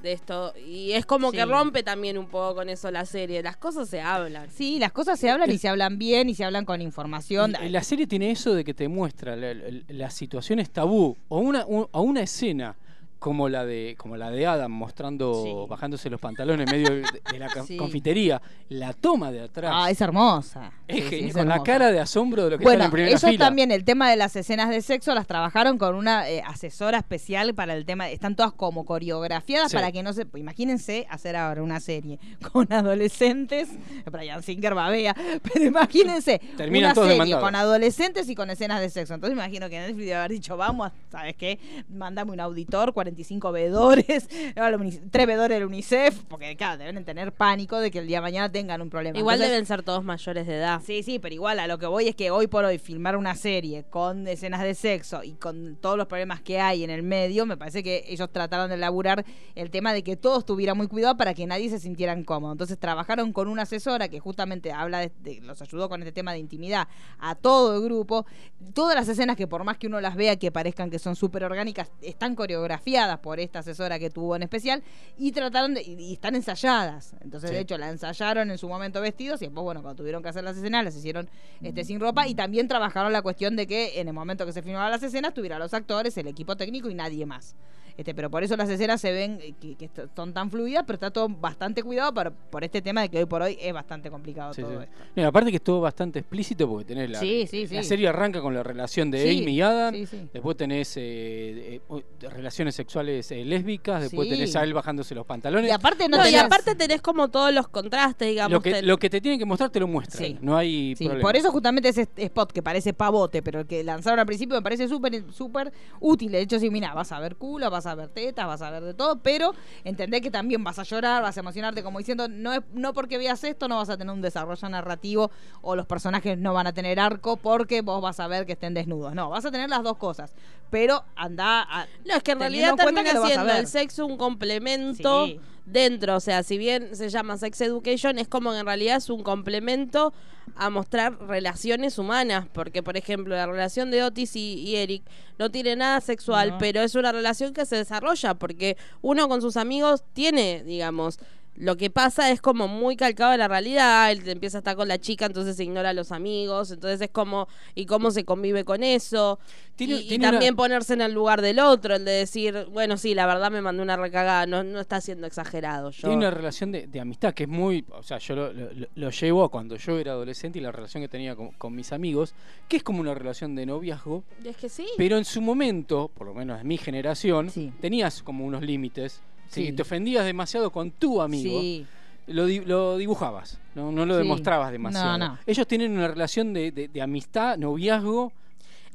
De esto, y es como que rompe también un poco con eso la serie. Las cosas se hablan. Sí, las cosas se hablan y se hablan bien y se hablan con información. Y La serie tiene eso de que te muestra la- la- las situaciones tabú o una, o una escena como la de como la de Adam mostrando Sí. bajándose los pantalones en medio de, de la Sí. confitería la toma de atrás Ah, es hermosa. es Sí, es con la cara de asombro de lo que Bueno, están en primera ellos fila también, el tema de las escenas de sexo las trabajaron con una eh, asesora especial para el tema. Están todas como coreografiadas para que no se. Imagínense hacer ahora una serie con adolescentes. Brian Singer babea, pero imagínense Terminan una todos serie demandados. con adolescentes y con escenas de sexo. Entonces imagino que Netflix debe haber dicho, vamos, ¿sabes qué? Mándame un auditor, 45 veedores, tres veedores del UNICEF, porque claro, deben tener pánico de que el día de mañana tengan un problema. Igual Entonces, deben ser todos mayores de edad. Sí, sí, pero igual a lo que voy es que hoy por hoy filmar una serie con escenas de sexo y con todos los problemas que hay en el medio, me parece que ellos trataron de elaborar el tema de que todos tuvieran muy cuidado para que nadie se sintiera incómodo. Entonces trabajaron con una asesora que justamente habla de, de- los ayudó con este tema de intimidad a todo el grupo. Todas las escenas que por más que uno las vea que parezcan que son súper orgánicas, están coreografiadas por esta asesora que tuvo en especial y trataron de, y, y están ensayadas. Entonces, Sí. de hecho, la ensayaron en su momento vestidos y después, bueno, cuando tuvieron que hacer las escenas, las hicieron este, sin ropa y también trabajaron la cuestión de que en el momento que se filmaban las escenas tuviera los actores, el equipo técnico y nadie más. Este, pero por eso las escenas se ven eh, que, que son tan fluidas, pero está todo bastante cuidado por, por este tema de que hoy por hoy es bastante complicado Sí, todo sí. esto. No, y aparte que es todo bastante explícito porque tenés la, Sí, sí, la sí. serie arranca con la relación de Sí, Amy y Adam, sí, sí. después tenés eh, eh, relaciones sexuales eh, lésbicas, después Sí. tenés a él bajándose los pantalones. Y aparte no, No, y tenés- aparte tenés como todos los contrastes, digamos. lo que, te- lo que te tienen que mostrar te lo muestran, Sí. no hay Sí, problema. por eso justamente ese spot que parece pavote, pero el que lanzaron al principio me parece súper súper útil. De hecho, sí, mira, vas a ver culo, vas a ver tetas, vas a ver de todo, pero entendés que también vas a llorar, vas a emocionarte, como diciendo, no es no porque veas esto no vas a tener un desarrollo narrativo o los personajes no van a tener arco porque vos vas a ver que estén desnudos. No, vas a tener las dos cosas, pero anda a... No, es que en realidad en termina que a siendo el sexo un complemento Sí. Dentro. O sea, si bien se llama sex education, es como que en realidad es un complemento a mostrar relaciones humanas. Porque, por ejemplo, la relación de Otis y, y Eric no tiene nada sexual, No. pero es una relación que se desarrolla porque uno con sus amigos tiene, digamos. Lo que pasa es como muy calcado de la realidad, él empieza a estar con la chica, entonces se ignora a los amigos, entonces es como, y cómo se convive con eso. Tiene- y, y tiene una- también ponerse en el lugar del otro, el de decir, bueno, sí, la verdad me mandé una recagada, no, no está siendo exagerado. Yo. Tiene una relación de, de amistad que es muy, o sea, yo lo, lo- lo llevo a cuando yo era adolescente y la relación que tenía con, con mis amigos, que es como una relación de noviazgo, Es que sí. pero en su momento, por lo menos en mi generación, Sí. tenías como unos límites. Si Sí. te ofendías demasiado con tu amigo, Sí. lo, di- lo dibujabas, no, no lo Sí. demostrabas demasiado. No, no. Ellos tienen una relación de, de- de amistad, noviazgo.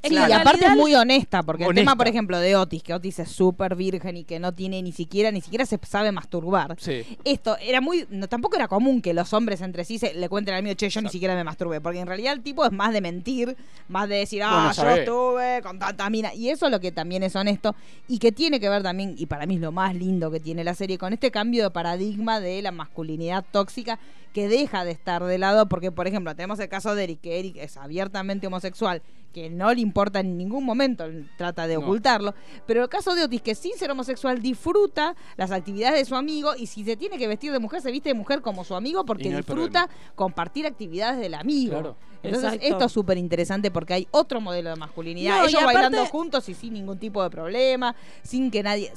En y aparte es muy honesta, porque el tema, por ejemplo, de Otis, que Otis es súper virgen y que no tiene ni siquiera, ni siquiera se sabe masturbar. Sí. Esto era muy, no, tampoco era común que los hombres entre sí se, le cuenten al mío, che, yo ni siquiera me masturbé, porque en realidad el tipo es más de mentir, más de decir, ah, Bueno, yo estuve con tanta mina, y eso es lo que también es honesto, y que tiene que ver también, y para mí es lo más lindo que tiene la serie, con este cambio de paradigma de la masculinidad tóxica que deja de estar de lado, porque por ejemplo, tenemos el caso de Eric, que Eric es abiertamente homosexual, que no le importa en ningún momento, él trata de No. ocultarlo, pero el caso de Otis, que sin ser homosexual disfruta las actividades de su amigo y si se tiene que vestir de mujer, se viste de mujer como su amigo porque no disfruta compartir actividades del amigo. Claro. Entonces Exacto. esto es súper interesante porque hay otro modelo de masculinidad. No, Ellos aparte- bailando juntos y sin ningún tipo de problema, sin que nadie...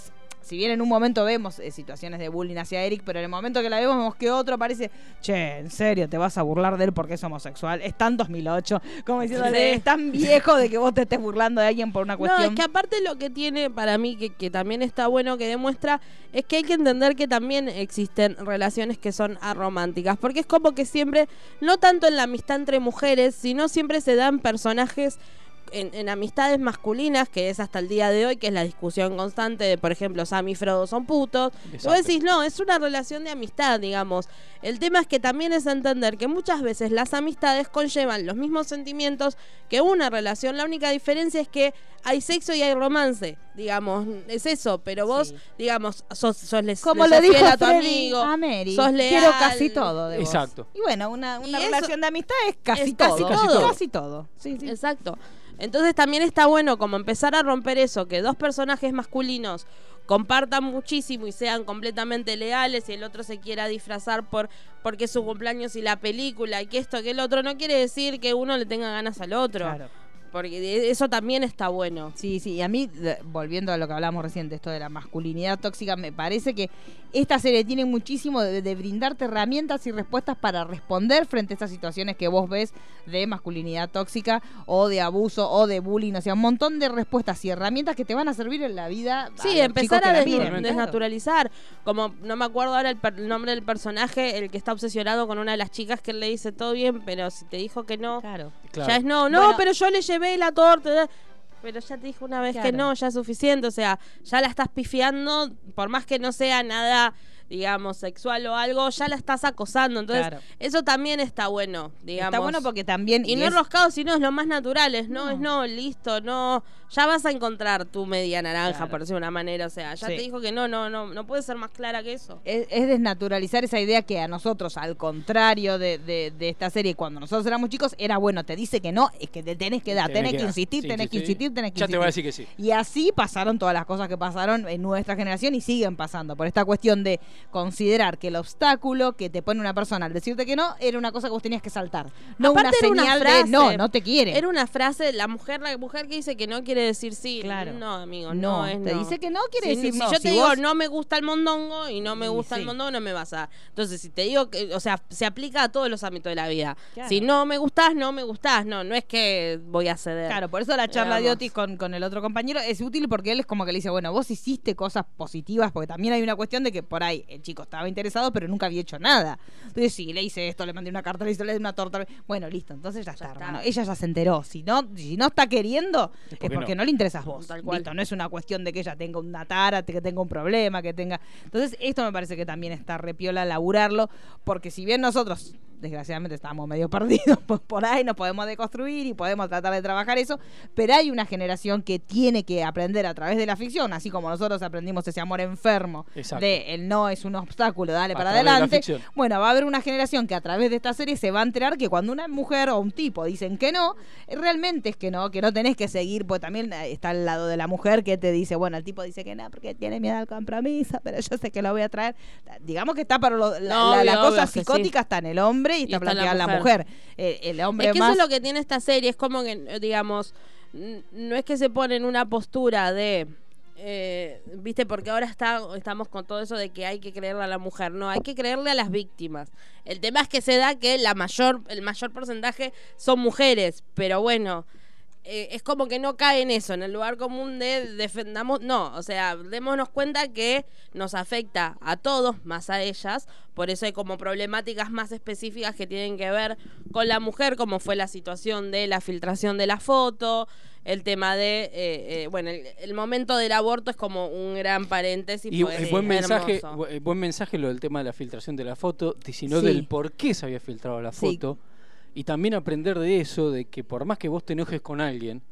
Si bien en un momento vemos eh, situaciones de bullying hacia Eric, pero en el momento que la vemos vemos que otro parece, che, en serio, te vas a burlar de él porque es homosexual. Es tan 2008, como diciéndole, es tan viejo de que vos te estés burlando de alguien por una No, cuestión. es que aparte lo que tiene para mí, que, que también está bueno que demuestra, es que hay que entender que también existen relaciones que son arománticas, porque es como que siempre, no tanto en la amistad entre mujeres, sino siempre se dan personajes en, en amistades masculinas, que es hasta el día de hoy, que es la discusión constante de, por ejemplo, Sam y Frodo son putos. Exacto. Vos decís, no, es una relación de amistad, digamos. El tema es que también es entender que muchas veces las amistades conllevan los mismos sentimientos que una relación. La única diferencia es que hay sexo y hay romance, digamos, es eso. Pero vos, Sí. digamos, sos, sos les, Como le dijo a tu Freddy amigo, a Mary, sos leal. quiero casi todo de vos. Exacto. Y bueno, una, una Y eso- relación de amistad es casi es todo. casi todo. Casi todo. Sí, sí. Exacto. Entonces también está bueno como empezar a romper eso, que dos personajes masculinos compartan muchísimo y sean completamente leales y el otro se quiera disfrazar por porque es su cumpleaños y la película y que esto que el otro no quiere decir que uno le tenga ganas al otro. Claro. Porque eso también está bueno. Sí, sí, y a mí, volviendo a lo que hablamos recién, de esto de la masculinidad tóxica, me parece que esta serie tiene muchísimo de, de brindarte herramientas y respuestas para responder frente a estas situaciones que vos ves de masculinidad tóxica o de abuso o de bullying, o sea, un montón de respuestas y herramientas que te van a servir en la vida. Sí, a empezar a la des- miren, claro. desnaturalizar. Como no me acuerdo ahora el, per- el nombre del personaje, el que está obsesionado con una de las chicas que él le dice todo bien, pero si te dijo que no, Claro. Claro. ya es no. No, Bueno. pero yo le llevé la torta. Pero ya te dije una vez que no, ya es suficiente. O sea, ya la estás pifiando, por más que no sea nada, digamos, sexual o algo, ya la estás acosando. Entonces, Claro. eso también está bueno, digamos. Está bueno porque también... Y no es- enroscado, sino es lo más natural, es no, No. es no, listo, no. Ya vas a encontrar tu media naranja, Claro. por decirlo de una manera. O sea, ya Sí. te dijo que no, no, no, no puede ser más clara que eso. es, es desnaturalizar esa idea que a nosotros, al contrario de, de- de esta serie, cuando nosotros éramos chicos, era bueno, te dice que no, es que te tenés que dar, tenés, que, insistir, Sí, tenés sí, que insistir, tenés que Ya insistir. te voy a decir que sí. Y así pasaron todas las cosas que pasaron en nuestra generación y siguen pasando. Por esta cuestión de considerar que el obstáculo que te pone una persona al decirte que no era una cosa que vos tenías que saltar. No Aparte una era una señal frase. de no, no te quiere. Era una frase, la mujer, la mujer que dice que no quiere decir sí. Claro. No, amigo, No, no, es te no. dice que no quiere Si- decir si no. yo Si te digo vos- no me gusta el mondongo y no me gusta el mondongo, no me vas a. Entonces, si te digo que, o sea, se aplica a todos los ámbitos de la vida. Claro. Si no me gustás, no me gustás. No, no es que voy a ceder. Claro, por eso la charla de. Otis con, con el otro compañero es útil porque él es como que le dice, bueno, vos hiciste cosas positivas, porque también hay una cuestión de que por ahí el chico estaba interesado, pero nunca había hecho nada. Entonces, sí, le hice esto, le mandé una carta, le hice una torta. Bueno, listo, entonces ya, está, está. hermano. Ella ya se enteró. Si no, si no está queriendo, es porque porque no, no. le interesas vos. Tal cual. Listo, no es una cuestión de que ella tenga una tara, que tenga un problema, que tenga. Entonces, esto me parece que también está repiola laburarlo, porque si bien nosotros desgraciadamente estamos medio perdidos, pues por ahí nos podemos deconstruir y podemos tratar de trabajar eso, pero hay una generación que tiene que aprender a través de la ficción, así como nosotros aprendimos ese amor enfermo Exacto. de el no es un obstáculo, dale A para adelante. Bueno, va a haber una generación que a través de esta serie se va a enterar que cuando una mujer o un tipo dicen que no, realmente es que no, que no tenés que seguir, porque también eh, está al lado de la mujer que te dice, bueno, el tipo dice que no porque tiene miedo al compromiso, pero yo sé que lo voy a traer. Digamos que está para lo- la, No, la- la obvio, cosa obvio que sí. psicótica está en el hombre y está, la planteada la mujer. Eh, el hombre Es que más eso es lo que tiene esta serie, es como que, digamos, no es que se pone en una postura de, eh, viste, porque ahora está, estamos con todo eso de que hay que creerle a la mujer, no, hay que creerle a las víctimas. El tema es que se da que la mayor, el mayor porcentaje son mujeres, pero bueno. Eh, es como que no cae en eso, en el lugar común de defendamos, no, o sea, démonos cuenta que nos afecta a todos, más a ellas, por eso hay como problemáticas más específicas que tienen que ver con la mujer, como fue la situación de la filtración de la foto, el tema de, eh, eh, bueno, el, el momento del aborto es como un gran paréntesis. Y pues, buen mensaje, eh, buen mensaje lo del tema de la filtración de la foto, sino Sí. del por qué se había filtrado la Sí. Y también aprender de eso, de que por más que vos te enojes con alguien,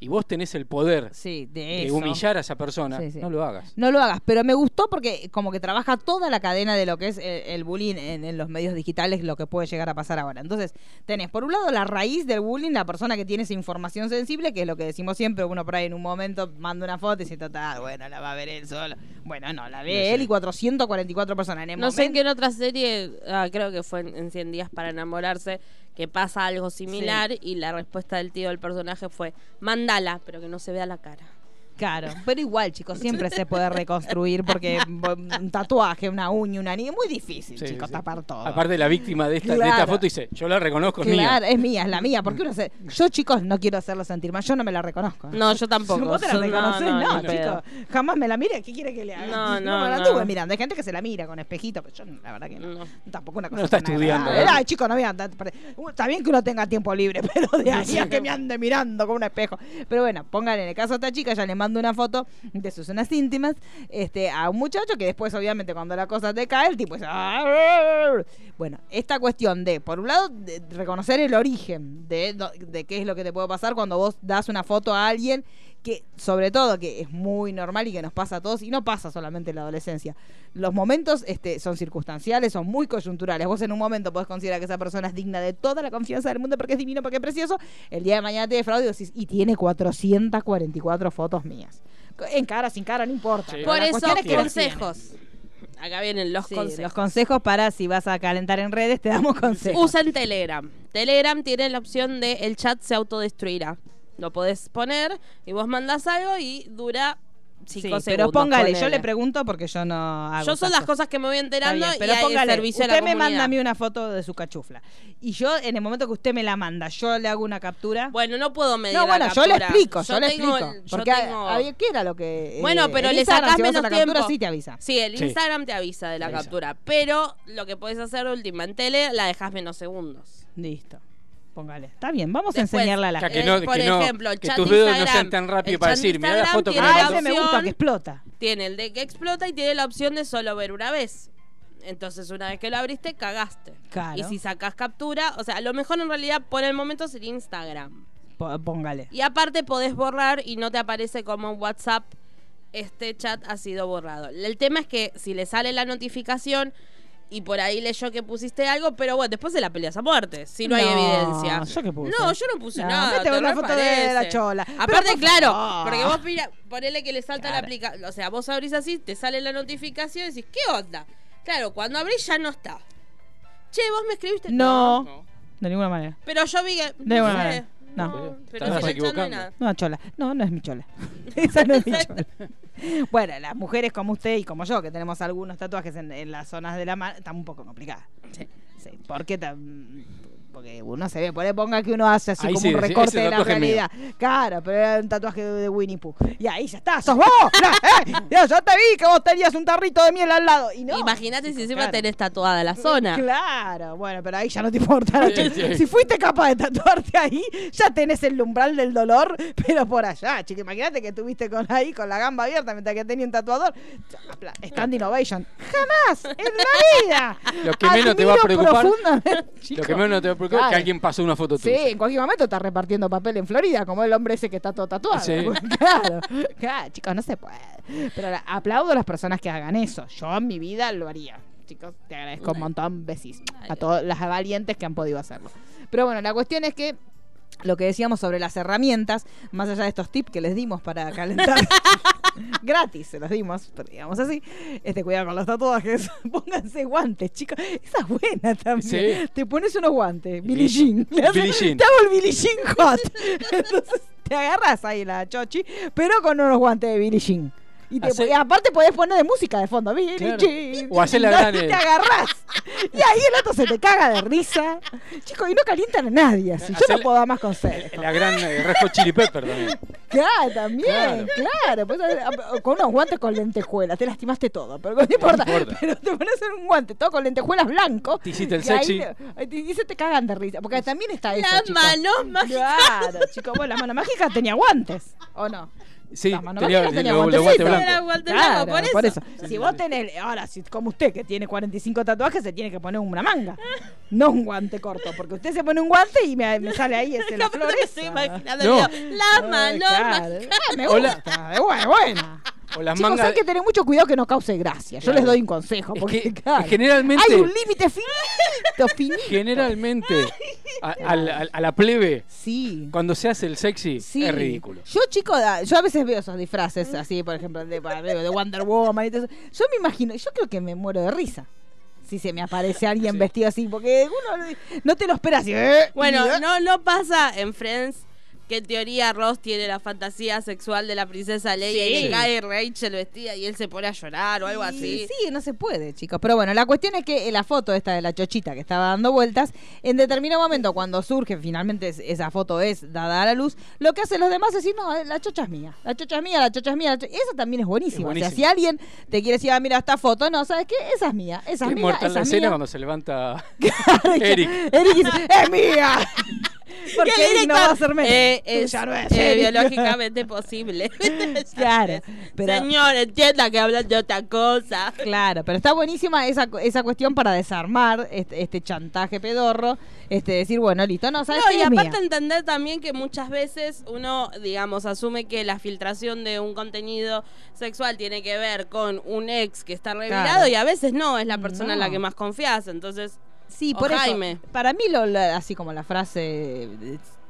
y vos tenés el poder sí, de, humillar a esa persona, Sí, sí. no lo hagas. No lo hagas, pero me gustó porque como que trabaja toda la cadena de lo que es el, el bullying en, en los medios digitales, lo que puede llegar a pasar ahora. Entonces, tenés por un lado la raíz del bullying, la persona que tiene esa información sensible, que es lo que decimos siempre, uno por ahí en un momento manda una foto y dice, total, bueno, la va a ver él solo. Bueno, no, la ve No sé. él y 444 personas en el No sé en qué en otra serie, ah, creo que fue en, en 100 días para enamorarse, que pasa algo similar y la respuesta del tío del personaje fue, mandala, pero que no se vea la cara. Claro, pero igual, chicos, siempre se puede reconstruir porque un tatuaje, una uña, una niña, es muy difícil, Sí, chicos, sí. tapar todo. Aparte la víctima de esta, de esta foto dice, yo la reconozco, es mía. Claro, es mía, es la mía. Porque uno se... Yo, chicos, no quiero hacerlo sentir mal. Yo no me la reconozco. No, yo tampoco. ¿Vos te la No, reconoces? no, No, chicos. Jamás me la mire. ¿Qué quiere que le haga? No, no, me la no. anduve mirando. Hay gente que se la mira con espejito, pero yo, la verdad que no. No. Tampoco una cosa No está estudiando. ¿no? Ay, chicos, no voy a andar. Uh, Está bien que uno tenga tiempo libre, pero de ahí a que me ande mirando con un espejo. Pero bueno, pongan en el caso de esta chica, ya le mando una foto de sus zonas íntimas este, a un muchacho que después, obviamente, cuando la cosa te cae, el tipo dice. "Ah". Bueno, esta cuestión de, por un lado, de reconocer el origen de, de qué es lo que te puede pasar cuando vos das una foto a alguien que sobre todo que es muy normal y que nos pasa a todos y no pasa solamente en la adolescencia. Los momentos este, son circunstanciales, son muy coyunturales. Vos en un momento podés considerar que esa persona es digna de toda la confianza del mundo porque es divino, porque es precioso. El día de mañana te defraude y decís, y tiene 444 fotos mías. En cara, sin cara, no importa. Sí. Por eso, es que consejos. Acá vienen los Sí, consejos. los consejos para si vas a calentar en redes, te damos consejos. Usen Telegram. Telegram tiene la opción de el chat se autodestruirá. Lo podés poner y vos mandás algo y dura Sí, 5 segundos. pero póngale, yo le pregunto porque yo no hago Yo son las cosas. que me voy enterando bien, y pero hay el póngale, servicio usted la me comunidad. manda a mí una foto de su cachufla. Y yo, en el momento que usted me la manda, yo le hago una captura. Bueno, no puedo medir no, la bueno, yo le captura. explico, yo, le tengo explico. yo porque a- tengo- a- ¿qué era lo que...? Bueno, eh, pero el le sacás si a menos la captura, tiempo. sí te avisa. Sí, el Sí. Instagram te avisa de la captura. Pero lo que podés hacer última en tele, la dejas menos segundos. Listo. Póngale. Está bien, vamos Después, a enseñarle a la gente. que no, Eh, por que no- ejemplo, el que chat tus de dedos no sean tan rápidos para decir, mira la foto que tiene me Ah, me gusta, que explota. Tiene el de que explota y tiene la opción de solo ver una vez. Entonces, una vez que lo abriste, cagaste. Claro. Y si sacás captura, o sea, lo mejor en realidad por el momento sería Instagram. Póngale. Y aparte podés borrar y no te aparece como en WhatsApp este chat ha sido borrado. El tema es que si le sale la notificación y por ahí leyó que pusiste algo, pero bueno, después se la peleas a muerte, si no, hay evidencia. ¿yo qué puse? No, yo no puse No, nada. te una foto de la chola. Aparte, claro, porque vos mira, ponele que le salta la aplicación, o sea, vos abrís así, te sale la notificación y decís, ¿qué onda? Claro, cuando abrís ya no está. Che, vos me escribiste. No. No. De ninguna manera. Pero yo vi que. De sé, manera. No. pero Estás no equivocando. nada. No, chola. No, no es mi chola. Esa no es mi chola. Bueno, las mujeres como usted y como yo, que tenemos algunos tatuajes en, en las zonas de la mano, está un poco complicada. Sí. Sí, porque porque uno se ve, por ahí ponga que uno hace así Ahí como sí, un recorte de la mío. realidad. Claro, pero era un tatuaje de, de Winnie Pooh. Y ahí ya está, sos vos. Eh, yo te vi que vos tenías un tarrito de miel al lado. Y no, Imagínate si encima claro. tenés tatuada la zona. Claro, bueno, pero ahí ya no te importa. Sí, sí. Si fuiste capaz de tatuarte ahí, ya tenés el umbral del dolor, pero por allá, chica. Imagínate que estuviste con ahí, con la gamba abierta, mientras que tenía un tatuador. Stand Innovation. ¡Jamás! ¡En la vida! Lo que menos te va a preocupar- Lo que menos te va a preocupar que alguien pasó una foto Sí, tuya. en cualquier momento está repartiendo papel en Florida, como el hombre ese que está todo tatuado. Sí. Claro, claro, chicos, no se puede. Pero la- aplaudo a las personas que hagan eso. Yo en mi vida lo haría. Chicos, te agradezco un montón, besis. A todas las valientes que han podido hacerlo. Pero bueno, la cuestión es que lo que decíamos sobre las herramientas, más allá de estos tips que les dimos para calentar, gratis se los dimos, pero digamos así, este cuidado con los tatuajes, pónganse guantes, chicos, esa es buena también. Sí. Te pones unos guantes, Billie Jean, Billie Jean. te hago el Billie Jean hot. Entonces te agarras ahí la chochi, pero con unos guantes de Billie Jean. Y, te, Hace- y aparte podés poner de música de fondo, Claro. Jean. O hacer la No, gran, y eh. te agarrás. Y ahí el otro se te caga de risa. Chicos, y no calientan a nadie así. Yo no puedo dar más consejos. La gran eh, Red Hot Chili Pepper también. Claro, también, claro. Pues, con unos guantes con lentejuelas. Te lastimaste todo, pero no importa. importa. Pero te pones en un guante todo con lentejuelas blancos. Te hiciste el sexy. ahí y se te cagan de risa. Porque también está eso. Las manos mágicas. Claro, chicos. Bueno, la mano mágica tenía guantes. ¿O no? Sí, Las tenía, mágicas tenía los, los guantecitos. guantes Era blancos. guante Claro, blanco, por eso. Si vos tenés, ahora, si como usted que tiene 45 tatuajes, se tiene que poner una manga, no un guante corto, porque usted se pone un guante y me, me sale ahí ese la Capaz flor que esa. estoy imaginando No. Las manos Claro. me gusta, de buena, buena. O las Chicos, mangas. hay que tener mucho cuidado que no cause gracia. Yo Claro. les doy un consejo. Es Porque, que claro, generalmente- Hay un límite finito, finito. Generalmente, a, la plebe, Sí. cuando se hace el sexy, Sí. es ridículo. Yo, chico, da- yo a veces veo esos disfraces así, por ejemplo, de, de Wonder Woman y todo eso. Yo me imagino, yo creo que me muero de risa. Si se me aparece alguien Sí. vestido así, porque uno no te lo esperas. y, eh, Bueno, eh. no, no pasa en Friends que en teoría Ross tiene la fantasía sexual de la princesa Leia y Sí. le cae Rachel vestida y él se pone a llorar o algo Y así. Sí, no se puede, chicos. Pero bueno, la cuestión es que la foto esta de la chochita que estaba dando vueltas, en determinado momento, cuando surge, finalmente es- esa foto es dada a la luz, lo que hacen los demás es decir, no, la chocha es mía, la chocha es mía, la chocha es mía. la cho-". Esa también es buenísima. Es O sea, si alguien te quiere decir, ah, mira esta foto, no, ¿sabes qué? Esa es mía, esa es Es mía, mortal esa la es escena mía. cuando se levanta. Eric. Eric dice, ¡es mía! Porque no va a ser menos. eh, es ya no es eh, biológicamente posible. Claro, pero- Señor, entienda que hablan de otra cosa. Claro, pero está buenísima esa, esa cuestión para desarmar este, este chantaje pedorro, este decir, bueno, listo, no, ¿sabes No, y Es aparte mía. entender también que muchas veces uno, digamos, asume que la filtración de un contenido sexual tiene que ver con un ex que está Claro. y a veces no, es la persona en la que más confías. Entonces, Sí, o por eso. Para mí, lo, la- así como la frase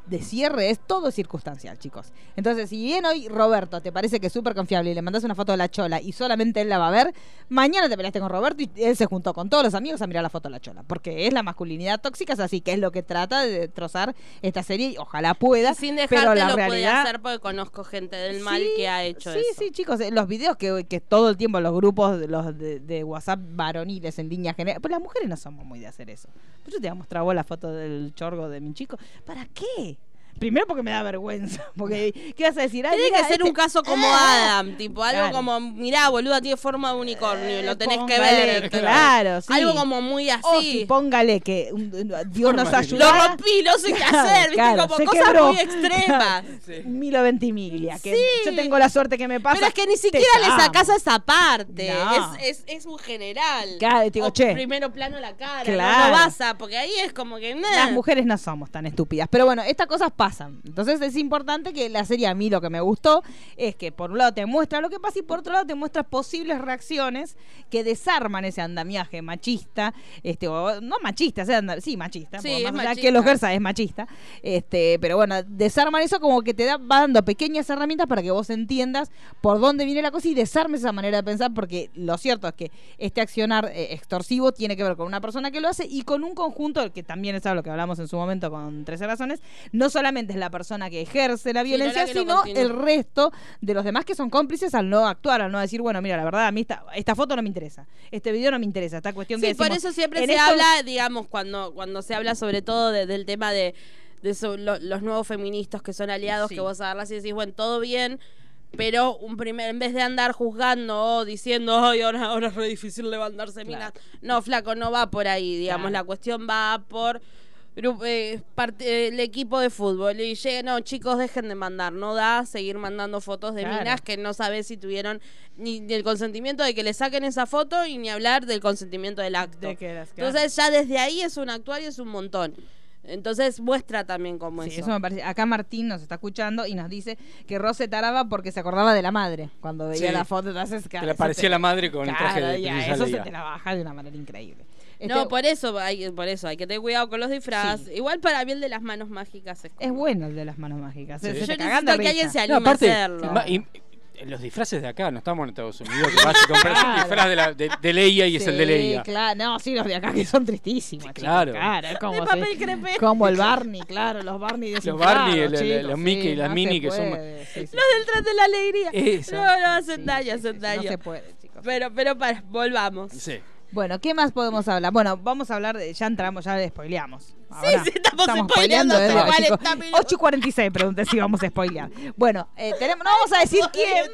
de, cierre, es todo circunstancial, chicos. Entonces, si bien hoy Roberto te parece que es súper confiable y le mandas una foto de la chola y solamente él la va a ver, Mañana te peleaste con Roberto y él se juntó con todos los amigos a mirar la foto de la chola. Porque es la masculinidad tóxica, es así, que es lo que trata de destrozar esta serie. y Ojalá pueda. Y sin pero dejarte la lo puede realidad. hacer porque conozco gente del mal Sí, que ha hecho sí, eso. Sí, chicos, eh, los videos que, que todo el tiempo los grupos de, los de, de WhatsApp varoniles en línea general. Pues las mujeres no somos muy de hacer eso. Yo te voy a mostrar vos la foto del chorgo de mi chico. ¿Para qué? Primero porque me da vergüenza. Porque, ¿qué vas a decir? Tiene que ser este- un caso como ¡Ah! Adam, tipo algo Claro. como, mirá, boluda, tiene forma de unicornio, lo tenés que ver. claro, sí. Algo como muy O así. si póngale que un- un- Dios nos Forma ayuda. lo rompí, no sé qué hacer, viste, Claro, como cosas quebró. muy extremas. Sí. Milo Ventimiglia, que Sí. yo tengo la suerte que me pasa. Pero es que ni siquiera le sacás a esa parte. No. Es, es, es un general. Claro, digo, O che. Primero plano la cara. no- Claro. No, vas a, porque ahí es como que. nah. Las mujeres no somos tan estúpidas. Pero bueno, estas cosas pasan. Entonces es importante que la serie a mí lo que me gustó es que por un lado te muestra lo que pasa y por otro lado te muestra posibles reacciones que desarman ese andamiaje machista, este, o no machista, o sea, anda- sí, machista, Sí, es machista. que los Gersa es machista, este, pero bueno, desarman eso como que te da, va dando pequeñas herramientas para que vos entiendas por dónde viene la cosa y desarmes esa manera de pensar, porque lo cierto es que este accionar eh, extorsivo tiene que ver con una persona que lo hace y con un conjunto, que también es algo que hablamos en su momento con 13 razones, no solamente es la persona que ejerce la violencia, sino el resto de los demás que son cómplices al no actuar, al no decir, bueno, mira, la verdad, a mí esta, esta foto no me interesa, este video no me interesa, esta cuestión Sí, que por decimos, eso siempre se habla, digamos, cuando, cuando se habla sobre todo de- del tema de, de so- lo- los nuevos feministas que son aliados, Sí. que vos agarrás y decís, bueno, todo bien, pero un primer, en vez de andar juzgando o diciendo, ay, ahora, ahora es re difícil levantarse minas. No, flaco, no va por ahí, digamos, Claro. la cuestión va por eh, parte- el equipo de fútbol y llega, no, chicos, dejen de mandar, no da seguir mandando fotos de Claro. minas que no sabes si tuvieron ni, ni el consentimiento de que le saquen esa foto y ni hablar del consentimiento del acto. de que las- Entonces ya desde ahí es un actuar y es un montón. Entonces muestra también como Sí, eso. eso me parece. Acá Martín nos está escuchando y nos dice que Rose taraba porque se acordaba de la madre cuando veía Sí. la foto. Entonces, Que le aparecía la madre con el traje de ya, princesa Eso se te la baja de una manera increíble. No, Este, por eso hay, por eso hay que tener cuidado con los disfraces. Sí. Igual para mí el de las manos mágicas es, bueno el de las manos mágicas. se- Sí. se Yo de necesito que alguien se No, anime aparte, a hacerlo. y- los disfraces de acá, no estamos en Estados Unidos, que vas y compras Claro. el disfraz de, la, de, de Leia y es el de Sí, Leia. claro. No, sí, los de acá que son tristísimos. claro. Claro, es como, De sí, papel crepé. como el Barney, claro, los Barney de Los Barney, el- los Mickey y las no Minnie se que son- puede, sí, sí. Los del tren de la alegría. Esa. No, no, hacen Sí, daño, sí, sí, hacen sí, daño. No se puede, chicos. Pero, pero para, volvamos. Sí. Bueno, ¿qué más podemos hablar? Bueno, vamos a hablar de. Ya entramos, ya le spoileamos. sí, estamos spoileando spoileando, hace ¿eh? 40 chicos. minutos. 8 y 46, pregunté si vamos a spoilear. Bueno, eh, tenemos, no vamos a decir quién.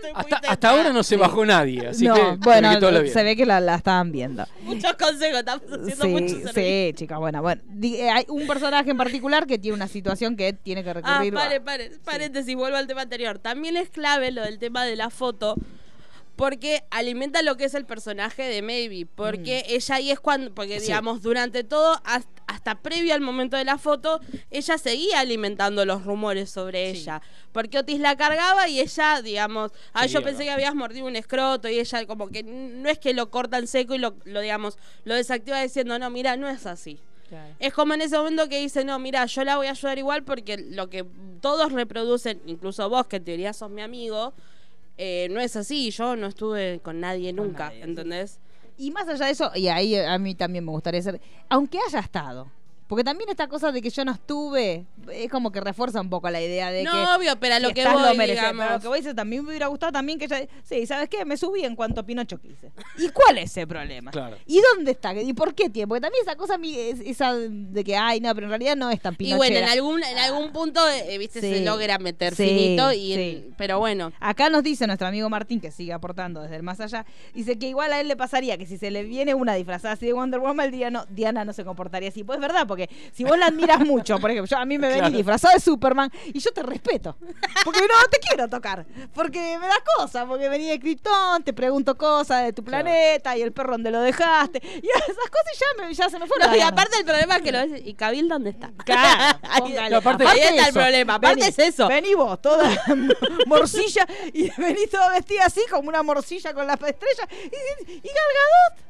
Hasta, ahora no se bajó nadie, así no, que bueno, se ve que todo lo bien. se ve que la, la estaban viendo. Muchos consejos, estamos haciendo muchos Sí, servicios. sí, chicas, bueno, bueno. Eh, hay un personaje en particular que tiene una situación que tiene que Ah, recurrir. a- pare, pare, paréntesis, vuelvo al tema anterior. También es clave lo del tema de la foto, porque alimenta lo que es el personaje de Maybe, porque Mm. ella ahí es cuando, porque Sí. digamos, durante todo, hasta, hasta previo al momento de la foto, ella seguía alimentando los rumores sobre Sí. ella, porque Otis la cargaba y ella, digamos, ah, yo pensé que habías mordido un escroto y ella como que no es que lo corta en seco y lo, lo digamos, lo desactiva diciendo, no, mira, no es así. Claro. Es como en ese momento que dice, no, mira, yo la voy a ayudar igual porque lo que todos reproducen, incluso vos, que en teoría sos mi amigo, eh, no es así. Yo no estuve con nadie Con nunca, sí. ¿entendés? Y más allá de eso, y ahí a mí también me gustaría ser, aunque haya estado, porque también esta cosa de que yo no estuve, es como que refuerza un poco la idea de No, que... obvio, pero a lo que voy, lo mereces. digamos. Pero lo que voy a decir, también me hubiera gustado también que ella... Sí, ¿sabes qué? Me subí en cuanto Pinocho quise. ¿Y cuál es ese problema? Claro. ¿Y dónde está? ¿Y por qué tiene? Porque también esa cosa, a esa de que, ay, no, pero en realidad no es tan Y pinochera. bueno, en algún, en algún punto, eh, viste, Sí. se logra meter Sí, finito, y sí. pero bueno. Acá nos dice nuestro amigo Martín, que sigue aportando desde el más allá, dice que igual a él le pasaría que si se le viene una disfrazada así de Wonder Woman, el día no, Diana no se comportaría así. Pues es verdad, porque si vos la admiras mucho, por ejemplo, yo, a mí me ven Claro. disfrazada de Superman y yo te respeto. Porque no te quiero tocar. Porque me da cosas, porque venía de Krypton, te pregunto cosas de tu Claro. planeta y el perro donde lo dejaste. Y esas cosas ya, me- ya se me fueron. No, y aparte el problema es que lo ves, ¿y Cabil dónde está? Claro, Ahí- póngale. No, aparte- ahí está el problema, aparte vení, es eso. Vení vos, toda morcilla, y venís toda vestida así, como una morcilla con las estrellas. Y, y Gal Gadot.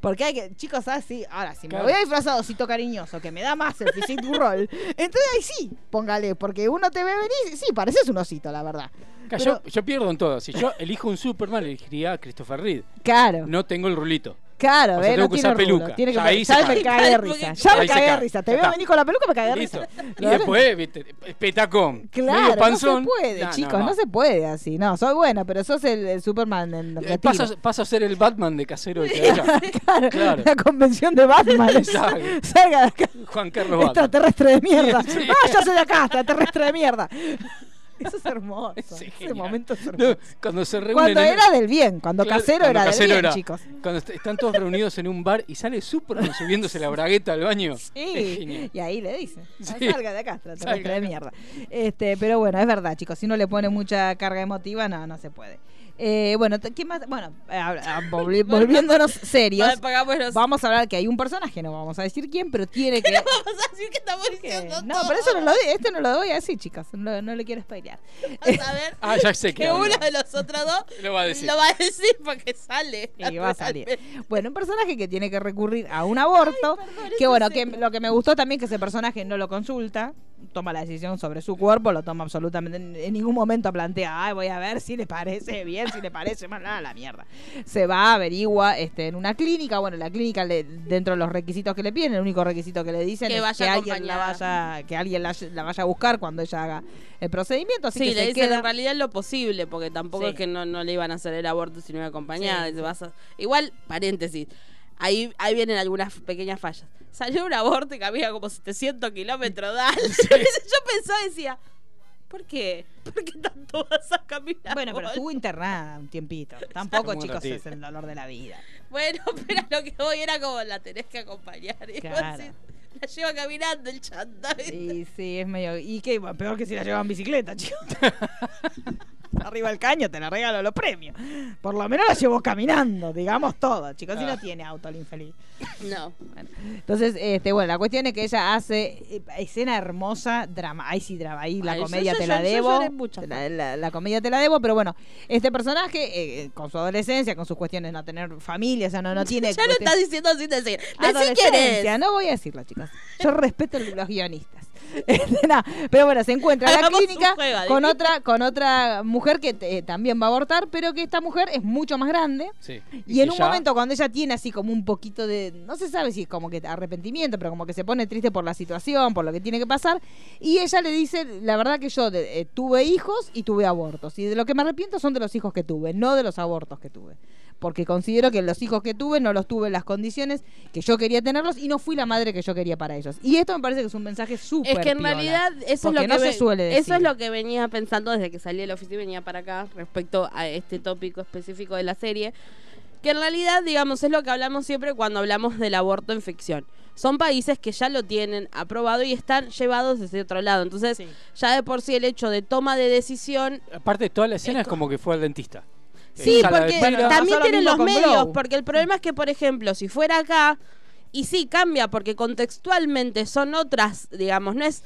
Porque hay que, chicos, así, ahora, si Claro. me voy a disfrazar osito cariñoso, que me da más el physique du rol, entonces ahí sí, póngale, porque uno te ve venir, sí, pareces un osito, la verdad. Pero- Yo, yo pierdo en todo. Si yo elijo un Superman, elegiría a Christopher Reed. Claro, No tengo el rulito. Claro, o tengo No que tiene rulo, peluca. Tiene que Ya ahí ya me cae. cagué de risa, ya me cagué de risa. Te veo venir con la peluca, me cagué de risa. Y después, viste, petacón. Claro, panzón. no se puede, No, chicos, no, no. se puede así. No, soy buena, pero sos el, el Superman en Eh. Paso, paso a ser el Batman de casero de Claro. claro, Claro. la convención de Batman. Salga de acá. Juan Carlos Batman. Extraterrestre de mierda. Váyase de acá, extraterrestre de mierda. Eso es hermoso. Sí, Ese genial. momento es No, hermoso. cuando se reúnen. Cuando en- era del bien, cuando Claro, casero cuando era casero del bien, era- chicos. Cuando est- están todos reunidos en un bar y sale Superman subiéndose la bragueta al baño. Sí, y ahí le dice, "Ah, Sí. salga de acá, Salga de mierda. Este, pero bueno, es verdad, chicos, si uno le pone mucha carga emotiva, no, no se puede. Eh, bueno, ¿qué más? Bueno, eh, ah, volvi- volviéndonos serios, vamos a hablar que hay un personaje, no vamos a decir quién, pero tiene que... Vamos a decir que estamos diciendo no, pero eso no lo, este no lo voy a decir, chicos, no, no le quiero spoilear. Vas a ver Ah, ya sé que que uno de los otros dos Lo va a decir. lo va a decir porque sale. Y va a salir. Bueno, un personaje que tiene que recurrir a un aborto. que bueno, que lo que me gustó también que ese personaje no lo consulta, toma la decisión sobre su cuerpo, lo toma absolutamente. En, ningún momento plantea, ay, voy a ver si le parece bien, si le parece mal, nada, la mierda. Se va, averigua este, en una clínica. Bueno, la clínica, le, dentro de los requisitos que le piden, el único requisito que le dicen Que es que alguien la vaya, que alguien la, la vaya a buscar cuando ella haga el procedimiento. Así Sí, que le dicen queda- en realidad lo posible, porque tampoco Sí. es que no, no le iban a hacer el aborto si no iba acompañada. Sí, vas a- Igual, paréntesis, ahí, ahí vienen algunas pequeñas fallas. Salió un aborto y camina como 700 kilómetros de alto. Yo pensaba y decía, ¿por qué? ¿Por qué tanto vas a caminar? Bueno, pero estuvo internada un tiempito. Tampoco, chicos, es el dolor de la vida. Bueno, pero lo que voy era como la tenés que acompañar. Y Claro. la lleva caminando el chanta. Y sí, es medio. ¿Y qué? Peor que si la llevan en bicicleta, chico. Arriba del caño te la regalo los premios. Por lo menos la llevó caminando, digamos todo, chicos. Si no Ah. tiene auto el infeliz. No. Entonces, este, bueno, la cuestión es que ella hace eh, escena hermosa, drama. Ahí sí, drama. Ahí la Ay, yo- comedia yo- te la yo debo. la, la- la comedia te la debo, pero bueno, este personaje, eh, con su adolescencia, con sus cuestiones de no tener familia, o sea, no, no tiene. Ya lo estás diciendo sin decir. Decí quién Adolescencia, es. no voy a decirlo, chicos. Yo respeto los guionistas. Pero bueno, se encuentra en la clínica con otra, con otra mujer que eh, también va a abortar, pero que esta mujer es mucho más grande. Sí. Y en un ya- momento cuando ella tiene así como un poquito de, no se sabe si es como que arrepentimiento, pero como que se pone triste por la situación, por lo que tiene que pasar, y ella le dice, la verdad que yo de- eh, tuve hijos y tuve abortos, y de lo que me arrepiento son de los hijos que tuve, no de los abortos que tuve. Porque considero que los hijos que tuve no los tuve en las condiciones que yo quería tenerlos y no fui la madre que yo quería para ellos. Y esto me parece que es un mensaje súper Es que en piola, realidad eso es lo que no se suele decir. Eso es lo que venía pensando desde que salí de la oficina y venía para acá respecto a este tópico específico de la serie. Que en realidad, digamos, es lo que hablamos siempre cuando hablamos del aborto en ficción. Son países que ya lo tienen aprobado y están llevados desde otro lado. Entonces, Sí. ya de por sí el hecho de toma de decisión Aparte, toda la escena es como que fue al dentista. Sí, porque. Bueno, también lo tienen los medios, porque el problema es que, por ejemplo, si fuera acá, y sí cambia, porque contextualmente son otras, digamos, no es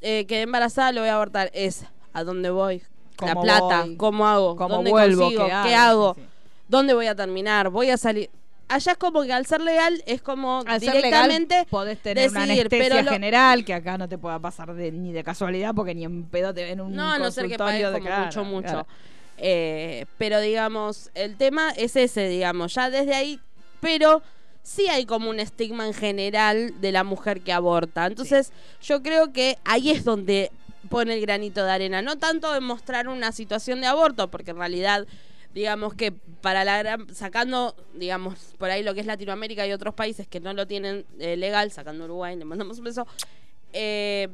eh, quedé embarazada, lo voy a abortar, es a dónde voy, la ¿Cómo plata, voy? cómo hago, ¿Cómo dónde vuelvo? consigo, ¿Qué qué hago? hago, Sí, sí. dónde voy a terminar, voy a salir. Allá es como que al ser legal es como Al ser directamente legal, podés tener una decidir, anestesia pero lo- general que acá no te pueda pasar de- ni de casualidad porque ni en pedo te ven un No, ser que consultorio de como cara, mucho, mucho. claro. Eh, pero digamos, el tema es ese, digamos, ya desde ahí, pero sí hay como un estigma en general de la mujer que aborta. Entonces, yo creo que ahí es donde pone el granito de arena, no tanto en mostrar una situación de aborto, porque en realidad digamos que para la gran, sacando digamos por ahí lo que es Latinoamérica y otros países que no lo tienen eh, legal sacando Uruguay le mandamos un beso eh,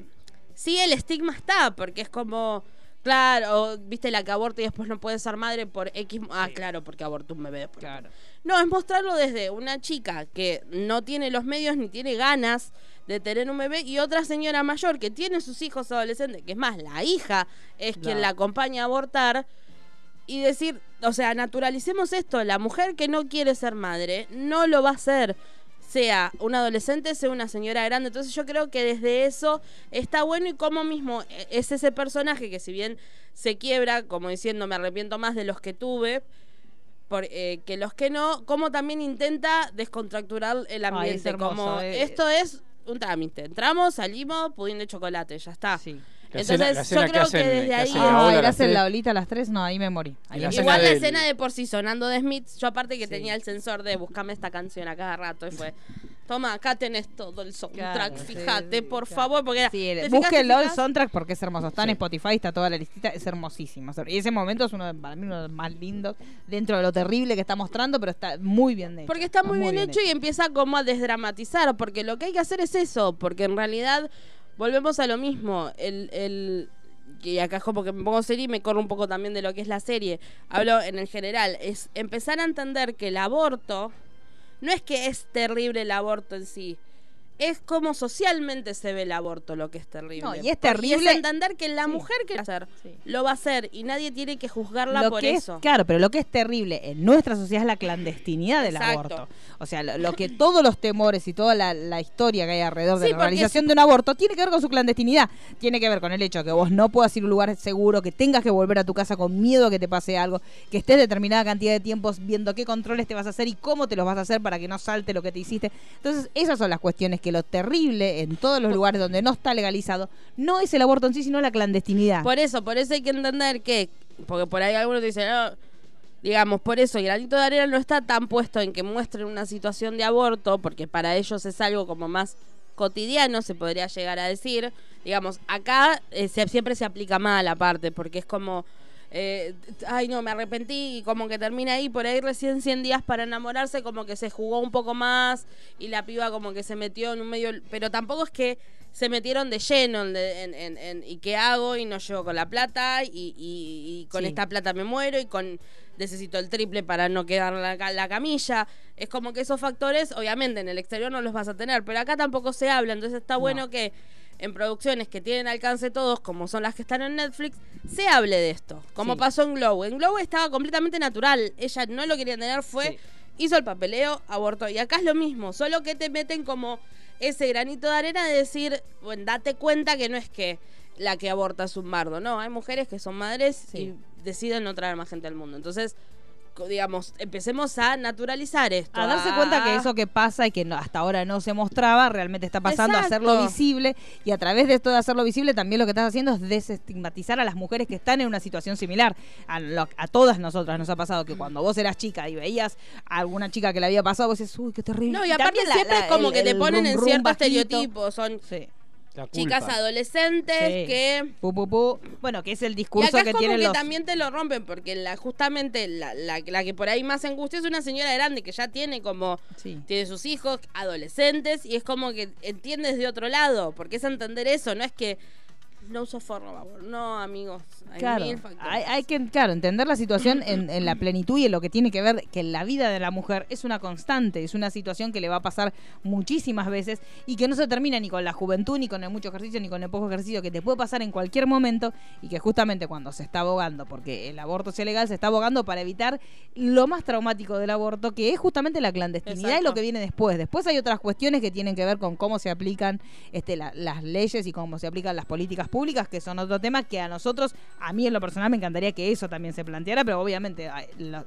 sí el estigma está, porque es como, claro, viste la que aborta y después no puede ser madre por X. Ah, claro, porque abortó un bebé. por Claro. No, es mostrarlo desde una chica que no tiene los medios ni tiene ganas de tener un bebé y otra señora mayor que tiene sus hijos adolescentes, que es más, la hija es quien la acompaña a abortar. Y decir, o sea, naturalicemos esto, la mujer que no quiere ser madre no lo va a hacer sea un adolescente, sea una señora grande. Entonces yo creo que desde eso está bueno y como mismo eh, es ese personaje que si bien se quiebra, como diciendo me arrepiento más de los que tuve, por, eh, que los que no, como también intenta descontracturar el Ay, ambiente. es hermoso, como eh. esto es un trámite. Entramos, salimos, pudín de chocolate, ya está. Sí. La Entonces, la yo que creo hacen- que desde que ahí. hacen la Ah, a era las hacer tres. la olita a las tres, no, ahí me morí. Ahí la me Igual la del- escena de por sí sonando de Smith, yo aparte que Sí. tenía el sensor de buscame esta canción a cada rato y fue, toma, acá tenés todo el soundtrack, Claro, fíjate, sí, por claro. favor, porque era, Sí, ¿te el- búsquenlo el soundtrack porque es hermoso. Está en. Spotify, está toda la listita, es hermosísimo. Y ese momento es uno de, para mí uno de los más lindos dentro de lo terrible que está mostrando, pero está muy bien hecho. Porque está muy, bien, hecho, y empieza como a desdramatizar, porque lo que hay que hacer es eso, porque en realidad volvemos a lo mismo, el, el y acá es como que me pongo serio y me corro un poco también de lo que es la serie. Hablo en el general, es empezar a entender que el aborto no es que es terrible el aborto en sí. Es como socialmente se ve el aborto lo que es terrible. No, y es terrible- es entender que la Sí. mujer que lo va a hacer, Sí. lo va a hacer y nadie tiene que juzgarla Lo por que eso. Es, claro, pero lo que es terrible en nuestra sociedad es la clandestinidad del Exacto. aborto. O sea, lo, lo que todos los temores y toda la, la historia que hay alrededor de Sí, la realización de un aborto tiene que ver con su clandestinidad. Tiene que ver con el hecho de que vos no puedas ir a un lugar seguro, que tengas que volver a tu casa con miedo a que te pase algo, que estés determinada cantidad de tiempos viendo qué controles te vas a hacer y cómo te los vas a hacer para que no salte lo que te hiciste. Entonces, esas son las cuestiones que lo terrible en todos los lugares donde no está legalizado no es el aborto en sí, sino la clandestinidad. Por eso, por eso hay que entender que, porque por ahí algunos dicen, no, digamos, por eso el granito de arena no está tan puesto en que muestren una situación de aborto, porque para ellos es algo como más cotidiano, se podría llegar a decir. Digamos, acá eh, se- siempre se aplica mal aparte, porque es como, eh, ay no, me arrepentí y como que termina ahí, por ahí recién 100 días para enamorarse, como que se jugó un poco más y la piba como que se metió en un medio, pero tampoco es que se metieron de lleno en, en- en- en- y qué hago y no llego con la plata y, y- y con Sí. esta plata me muero y con necesito el triple para no quedar la, la camilla. Es como que esos factores, obviamente, en el exterior no los vas a tener, pero acá tampoco se habla, entonces está bueno que en producciones que tienen alcance todos, como son las que están en Netflix, se hable de esto. Como Sí. pasó en Glow. En Glow estaba completamente natural. Ella no lo quería tener, fue, Sí. hizo el papeleo, abortó. Y acá es lo mismo, solo que te meten como ese granito de arena de decir, bueno, date cuenta que no es que la que aborta es un bardo, no, hay mujeres que son madres Sí. y deciden no traer más gente al mundo. Entonces, digamos, empecemos a naturalizar esto. A darse cuenta que eso que pasa y que no- hasta ahora no se mostraba, realmente está pasando, a Exacto. hacerlo visible. Y a través de esto de hacerlo visible, también lo que estás haciendo es desestigmatizar a las mujeres que están en una situación similar. A, lo- a todas nosotras nos ha pasado que cuando vos eras chica y veías a alguna chica que le había pasado, vos decís, uy, qué terrible. No, y aparte siempre la- es como el- que te ponen en ciertos bajito. estereotipos. Son Sí. La chicas adolescentes Sí. que Pu, pu, pu. Bueno, que es el Y discurso acá es que como tienen que los. también te lo rompen, porque la, justamente la, la, la que por ahí más angustia es una señora grande que ya tiene como, Sí. tiene sus hijos adolescentes y es como que entiendes de otro lado, porque es entender eso, no es que no uso forro, no amigos, hay Claro, mil factores. hay, hay que claro, entender la situación en, en la plenitud y en lo que tiene que ver que la vida de la mujer es una constante, es una situación que le va a pasar muchísimas veces y que no se termina ni con la juventud, ni con el mucho ejercicio, ni con el poco ejercicio, que te puede pasar en cualquier momento y que justamente cuando se está abogando, porque el aborto sea legal, se está abogando para evitar lo más traumático del aborto, que es justamente la clandestinidad y lo que viene después. Después hay otras cuestiones que tienen que ver con cómo se aplican este, la- las leyes y cómo se aplican las políticas públicas, que son otro tema que a nosotros, a mí en lo personal me encantaría que eso también se planteara, pero obviamente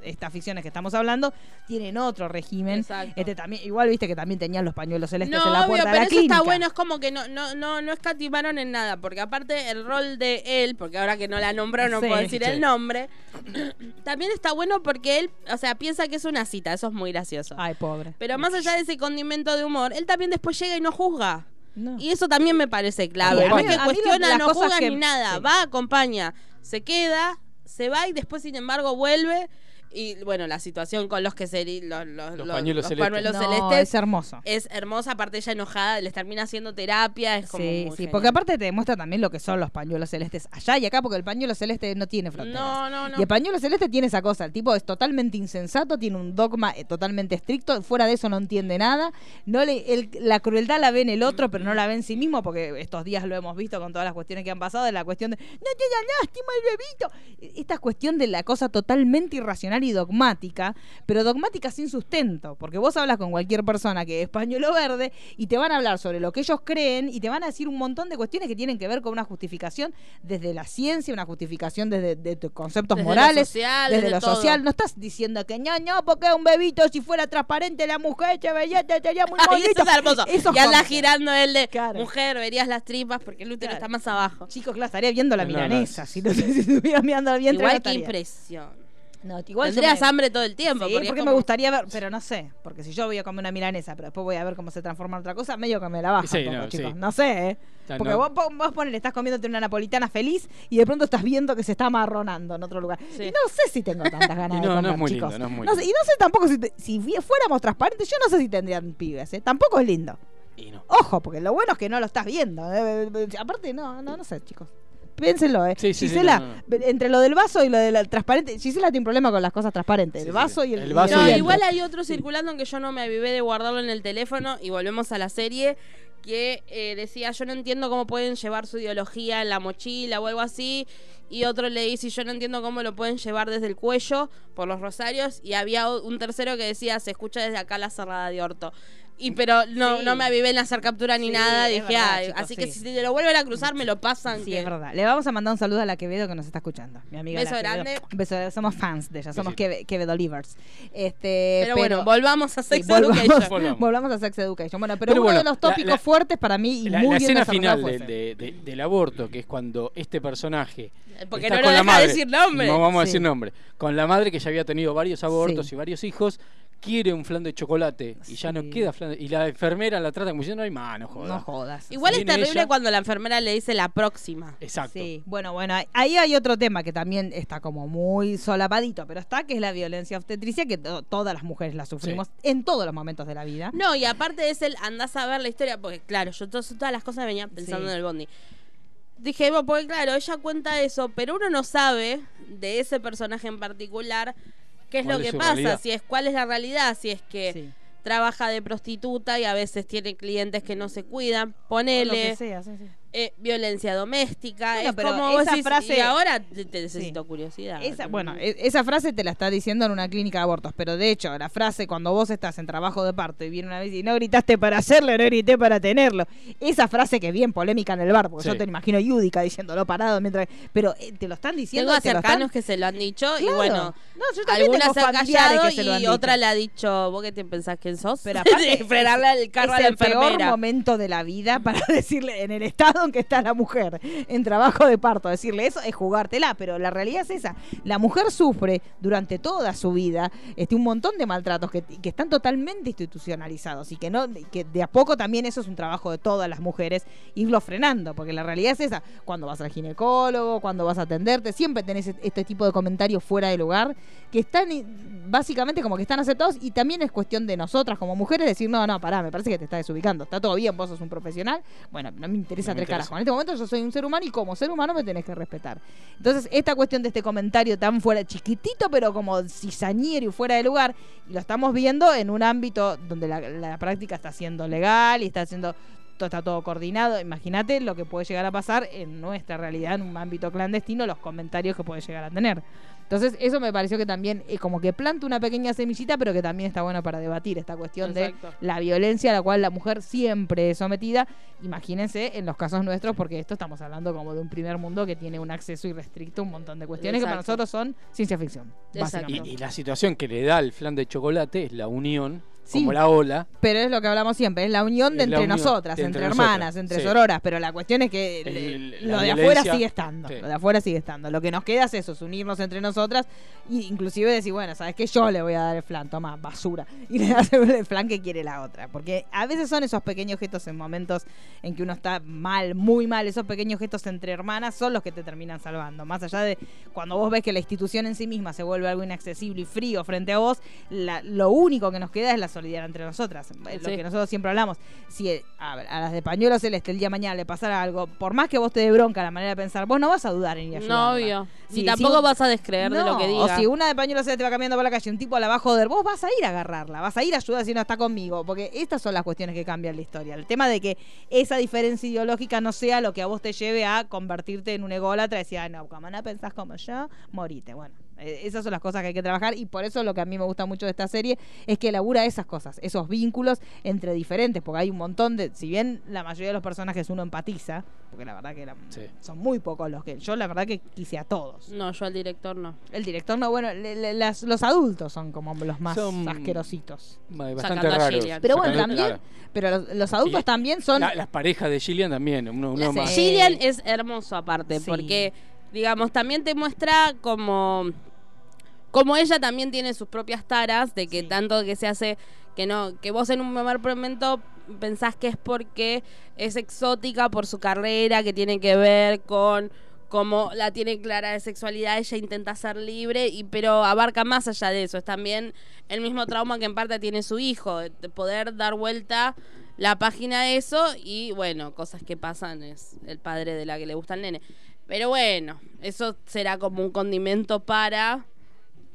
estas ficciones que estamos hablando tienen otro régimen. Exacto. Este también, igual viste que también tenían los pañuelos celestes No, en la obvio, puerta pero de la eso clínica. está bueno, es como que no, no, no, no escatimaron en nada, porque aparte el rol de él, porque ahora que no la nombró no Sí, puedo decir sí. el nombre, también está bueno porque él, o sea, piensa que es una cita, eso es muy gracioso. Ay, pobre. Pero más allá de ese condimento de humor, él también después llega y no juzga. No. Y eso también me parece clave. Sí, a no mí- es que a mí lo- cuestiona, no que- ni nada. sí. Va, acompaña, se queda, se va y después, sin embargo, vuelve. Y bueno, la situación con los que se los, los, Los pañuelos celestes. pañuelos No, celestes es hermoso. es hermosa, aparte ella enojada, les termina haciendo terapia, es como Sí, muy sí, genial. porque aparte te demuestra también lo que son los pañuelos celestes allá y acá, porque el pañuelo celeste no tiene fronteras. No, no, no. Y el pañuelo celeste tiene esa cosa, el tipo es totalmente insensato, tiene un dogma eh, totalmente estricto, fuera de eso no entiende nada, no le, el- la crueldad la ve en el otro, pero no la ve en sí mismo, porque estos días lo hemos visto con todas las cuestiones que han pasado, de la cuestión de, no te da lástima el bebito, esta cuestión de la cosa totalmente irracional y dogmática, pero dogmática sin sustento, porque vos hablas con cualquier persona que es pañuelo verde y te van a hablar sobre lo que ellos creen y te van a decir un montón de cuestiones que tienen que ver con una justificación desde la ciencia, una justificación desde de tus conceptos Desde lo morales, social, desde desde lo todo. social. No estás diciendo que no, no, porque un bebito si fuera transparente la mujer se veía, te sería muy Ay, bonito. eso es hermoso. Eso es y anda girando el de Claro. mujer, verías las tripas porque el útero Claro. está más abajo. Chicos, claro, estaría viendo la No, no, milanesa. Si no sé si estuviera mirando al vientre. no Igual que estaría. impresión. No, igual Tendrías me- hambre todo el tiempo. Sí, porque, me gustaría ver, pero no sé, porque si yo voy a comer una milanesa, pero después voy a ver cómo se transforma en otra cosa, medio que me la baja Sí, un poco, no, chicos. sí. No sé, ¿eh? Porque no- vos, vos, ponele, estás comiéndote una napolitana feliz y de pronto estás viendo que se está amarronando en otro lugar. Sí. Y no sé si tengo tantas ganas Y de no, no comer, es muy chicos. lindo, no es muy sé- lindo. y no sé tampoco si, te- si fuéramos transparentes, yo no sé si tendrían pibes, ¿eh? Tampoco es lindo. Y no. Ojo, porque lo bueno es que no lo estás viendo. eh, Aparte, no, no, no sé, chicos. Piénsenlo, ¿eh? Sí, sí, sí, Gisela, no, no. entre lo del vaso y lo del transparente, Gisela tiene un problema con las cosas transparentes. Sí, el vaso sí. y el, vaso No, y el- igual hay otro circulando en que yo no me avivé de guardarlo en el teléfono y volvemos a la serie que eh, decía yo no entiendo cómo pueden llevar su ideología en la mochila o algo así y otro le dice yo no entiendo cómo lo pueden llevar desde el cuello por los rosarios y había un tercero que decía se escucha desde acá la cerrada de orto y pero no, Sí. no me avivé en hacer captura ni Sí, nada dije verdad, "Ay", chicos, así que sí. si te lo vuelven a cruzar me lo pasan Sí, que- es verdad. Le vamos a mandar un saludo a la Quevedo que nos está escuchando. Mi amiga Beso la grande. Beso, somos fans de ella, somos. Queve- Quevedo Livers. Este, pero, bueno volvamos a sí, Sex volvamos, Education Volvamos. volvamos a Sex Education. Bueno, pero, Pero uno bueno, de los tópicos la- fuertes para mí y La, muy la bien escena final ese. de- de- del aborto, que es cuando este personaje. porque está no con lo la deja madre, decir nombre No vamos a decir nombre. Con la madre que ya había tenido varios abortos Sí. y varios hijos, quiere un flan de chocolate y ya no queda flan. de- Y la enfermera la trata como diciendo: No hay más, no jodas. No jodas. Igual es Viene terrible ella. cuando la enfermera le dice la próxima. Exacto. Sí, bueno, bueno, ahí- ahí hay otro tema que también está como muy solapadito, pero está, que es la violencia obstetricia, que to- todas las mujeres la sufrimos en todos los momentos de la vida. No, y aparte es el andás a ver la historia, porque claro, yo to- todas las cosas venía pensando Sí. en el bondi. Dije, bueno, porque claro, ella cuenta eso, pero uno no sabe de ese personaje en particular qué es ¿Cuál lo que pasa, realidad? si es cuál es la realidad, si es que Sí. trabaja de prostituta y a veces tiene clientes que no se cuidan, O lo que ponele sea, sí, sí. Eh, violencia doméstica, Bueno, es pero como vos esa decís, frase- y ahora te, te necesito Sí. curiosidad. Esa, bueno, e- esa frase te la está diciendo en una clínica de abortos, pero de hecho, la frase cuando vos estás en trabajo de parto y viene una vez y no gritaste para hacerlo, no grité para tenerlo. Esa frase que es bien polémica en el bar, porque Sí. yo te imagino Yudica diciéndolo parado mientras. Pero eh, te lo están diciendo. Tengo cercanos están- que se lo han dicho y bueno, No, yo también algunas tengo se han familiares callado que se lo han y dicho. otra le ha dicho, ¿vos qué te pensás quién sos? Pero aparte, frenarle el carro es a la el peor enfermera. momento de la vida para decirle, en el estado que está la mujer, en trabajo de parto, decirle eso es jugártela, pero la realidad es esa. La mujer sufre durante toda su vida este, un montón de maltratos que, que están totalmente institucionalizados y que no que de a poco también eso es un trabajo de todas las mujeres, irlo frenando, porque la realidad es esa. Cuando vas al ginecólogo, cuando vas a atenderte, siempre tenés este tipo de comentarios fuera de lugar que están básicamente como que están aceptados y también es cuestión de nosotras como mujeres decir, no, no, pará, me parece que te estás desubicando, está todo bien, vos sos un profesional, bueno, no me interesa No carajos, en este momento yo soy un ser humano y como ser humano me tenés que respetar. Entonces, esta cuestión de este comentario tan fuera, chiquitito, pero como cizañero y fuera de lugar, y lo estamos viendo en un ámbito donde la, la práctica está siendo legal y está haciendo todo está todo coordinado. Imagínate lo que puede llegar a pasar en nuestra realidad, en un ámbito clandestino, los comentarios que puede llegar a tener. Entonces, eso me pareció que también es como que planta una pequeña semillita, pero que también está bueno para debatir esta cuestión Exacto. de la violencia a la cual la mujer siempre es sometida. Imagínense en los casos nuestros, porque esto estamos hablando como de un primer mundo que tiene un acceso irrestricto a un montón de cuestiones que para nosotros son ciencia ficción. Y, y la situación que le da el flan de chocolate es la unión, Sí. como la ola. Pero es lo que hablamos siempre, es la unión de entre unión nosotras, de entre, entre hermanas, entre sí. sororas, pero la cuestión es que El- lo de afuera sigue estando, sí. lo de afuera sigue estando. Lo que nos queda es eso, es unirnos entre nosotras y inclusive decir, bueno, ¿sabes qué? Yo le voy a dar el flan, toma, basura. Y le das el flan que quiere la otra. Porque a veces son esos pequeños gestos en momentos en que uno está mal, muy mal, esos pequeños gestos entre hermanas son los que te terminan salvando. Más allá de cuando vos ves que la institución en sí misma se vuelve algo inaccesible y frío frente a vos, la- lo único que nos queda es la solidaridad entre nosotras. Es Lo que nosotros siempre hablamos. Si eh, a, las de pañuelo celeste el día de mañana le pasara algo, por más que vos te dé bronca la manera de pensar, vos no vas a dudar en ir a No, obvio. Y tampoco si- vas a descreer de lo que O diga. si una de pañuelo celeste va caminando por la calle y un tipo la va a joder, vos vas a ir a agarrarla, vas a ir a ayudar si no está conmigo. Porque estas son las cuestiones que cambian la historia. El tema de que esa diferencia ideológica no sea lo que a vos te lleve a convertirte en un ególatra y decir, ah, no, como no pensás como yo, morite. Bueno, Eh, esas son las cosas que hay que trabajar y por eso lo que a mí me gusta mucho de esta serie es que elabora esas cosas, esos vínculos entre diferentes, porque hay un montón de, si bien la mayoría de los personajes uno empatiza, porque la verdad que Sí. son muy pocos los que, yo la verdad que quise a todos. No, yo al director no. El director no, bueno, le- le- las- los adultos son como los más Son- asquerositos. Bastante raros. Pero bueno, Sacando- también, claro. pero los, los adultos Y- también son... La- las parejas de Gillian también, uno, más. Gillian es hermoso aparte, Sí. porque, digamos, también te muestra como, como ella también tiene sus propias taras, de que Sí. tanto que se hace, que no, que vos en un primer momento pensás que es porque es exótica por su carrera, que tiene que ver con cómo la tiene clara de sexualidad, ella intenta ser libre, y pero abarca más allá de eso, es también el mismo trauma que en parte tiene su hijo, de de poder dar vuelta la página de eso y bueno, cosas que pasan es el padre de la que le gusta al nene. Pero bueno, eso será como un condimento para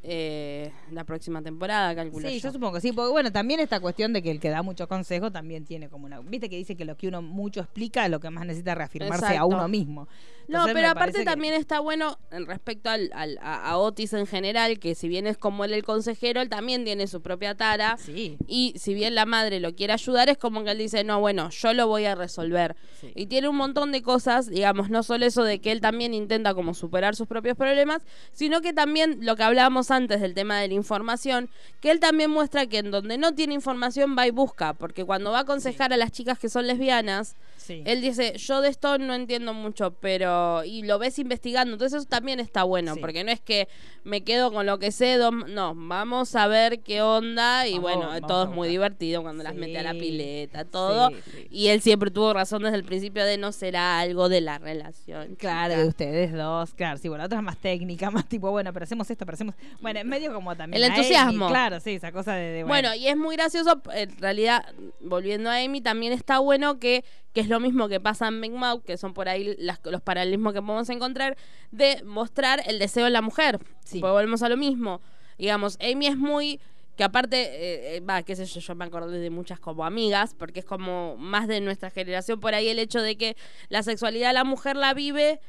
eh, la próxima temporada, calculo Sí, yo. yo supongo que sí, porque bueno, también esta cuestión de que el que da mucho consejo también tiene como una... Viste que dice que lo que uno mucho explica es lo que más necesita reafirmarse a uno mismo. No, pero aparte que- también está bueno en respecto al, al- a, a Otis en general, que si bien es como él el consejero, él también tiene su propia tara. Sí. Y si bien la madre lo quiere ayudar, es como que él dice, no, bueno, yo lo voy a resolver. Sí. Y tiene un montón de cosas, digamos, no solo eso de que él también intenta como superar sus propios problemas, sino que también lo que hablábamos antes del tema de la información, que él también muestra que en donde no tiene información va y busca, porque cuando va a aconsejar a las chicas que son lesbianas, Sí. él dice, yo de esto no entiendo mucho, pero... Y lo ves investigando, entonces eso también está bueno, Sí. porque no es que me quedo con lo que sé, no, vamos a ver qué onda, y Vamos- bueno, todo es muy divertido cuando las mete a la pileta, todo. Y él siempre tuvo razón desde el principio de no será algo de la relación. Claro, chica". de ustedes dos, claro, sí, bueno, la otra es más técnica, más tipo, bueno, pero hacemos esto, pero hacemos... Bueno, es medio como también... El entusiasmo. Amy, claro, sí, esa cosa de... de, Bueno, y es muy gracioso, en realidad, volviendo a Amy, también está bueno que, que es lo mismo que pasa en Big Mouth, que son por ahí las- los paralelismos que podemos encontrar, de mostrar el deseo en la mujer. Sí. Pues volvemos a lo mismo. Digamos, Amy es muy que aparte, eh, eh, va, qué sé yo, yo me acordé de muchas como amigas, porque es como más de nuestra generación por ahí el hecho de que la sexualidad la mujer la vive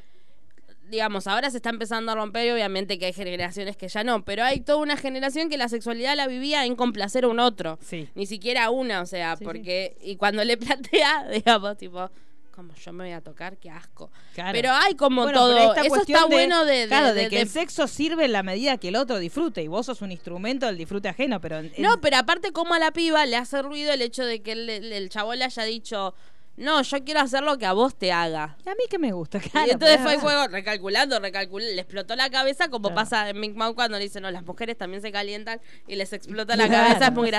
digamos, ahora se está empezando a romper y obviamente que hay generaciones que ya no, pero hay toda una generación que la sexualidad la vivía en complacer a un otro. Sí. Ni siquiera una, o sea, Sí, porque... Y cuando le plantea, digamos, tipo, como yo me voy a tocar, qué asco. Claro. Pero hay como Bueno, todo... Eso está bueno de... de- claro, de, de- que el sexo sirve en la medida que el otro disfrute y vos sos un instrumento del disfrute ajeno, pero... en- en- No, pero aparte como a la piba le hace ruido el hecho de que el, el, el chabón le haya dicho, no, yo quiero hacer lo que a vos te haga. A mí que me gusta, claro. y entonces fue el juego recalculando, recalculando, le explotó la cabeza como Claro. pasa en Big Mouth cuando le dicen, no, las mujeres también se calientan y les explota la Claro, cabeza, es muy sí.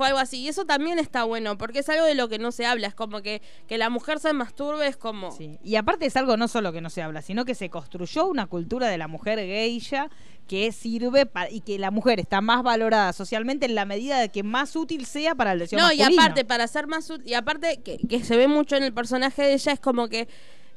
Fue algo así. Y eso también está bueno, porque es algo de lo que no se habla. Es como que, que la mujer se masturbe, es como... Sí. Y aparte es algo no solo que no se habla, sino que se construyó una cultura de la mujer geisha que sirve para, y que la mujer está más valorada socialmente en la medida de que más útil sea para el deseo No, y aparte, para ser más útil, y aparte que, que se ve mucho en el personaje de ella, es como que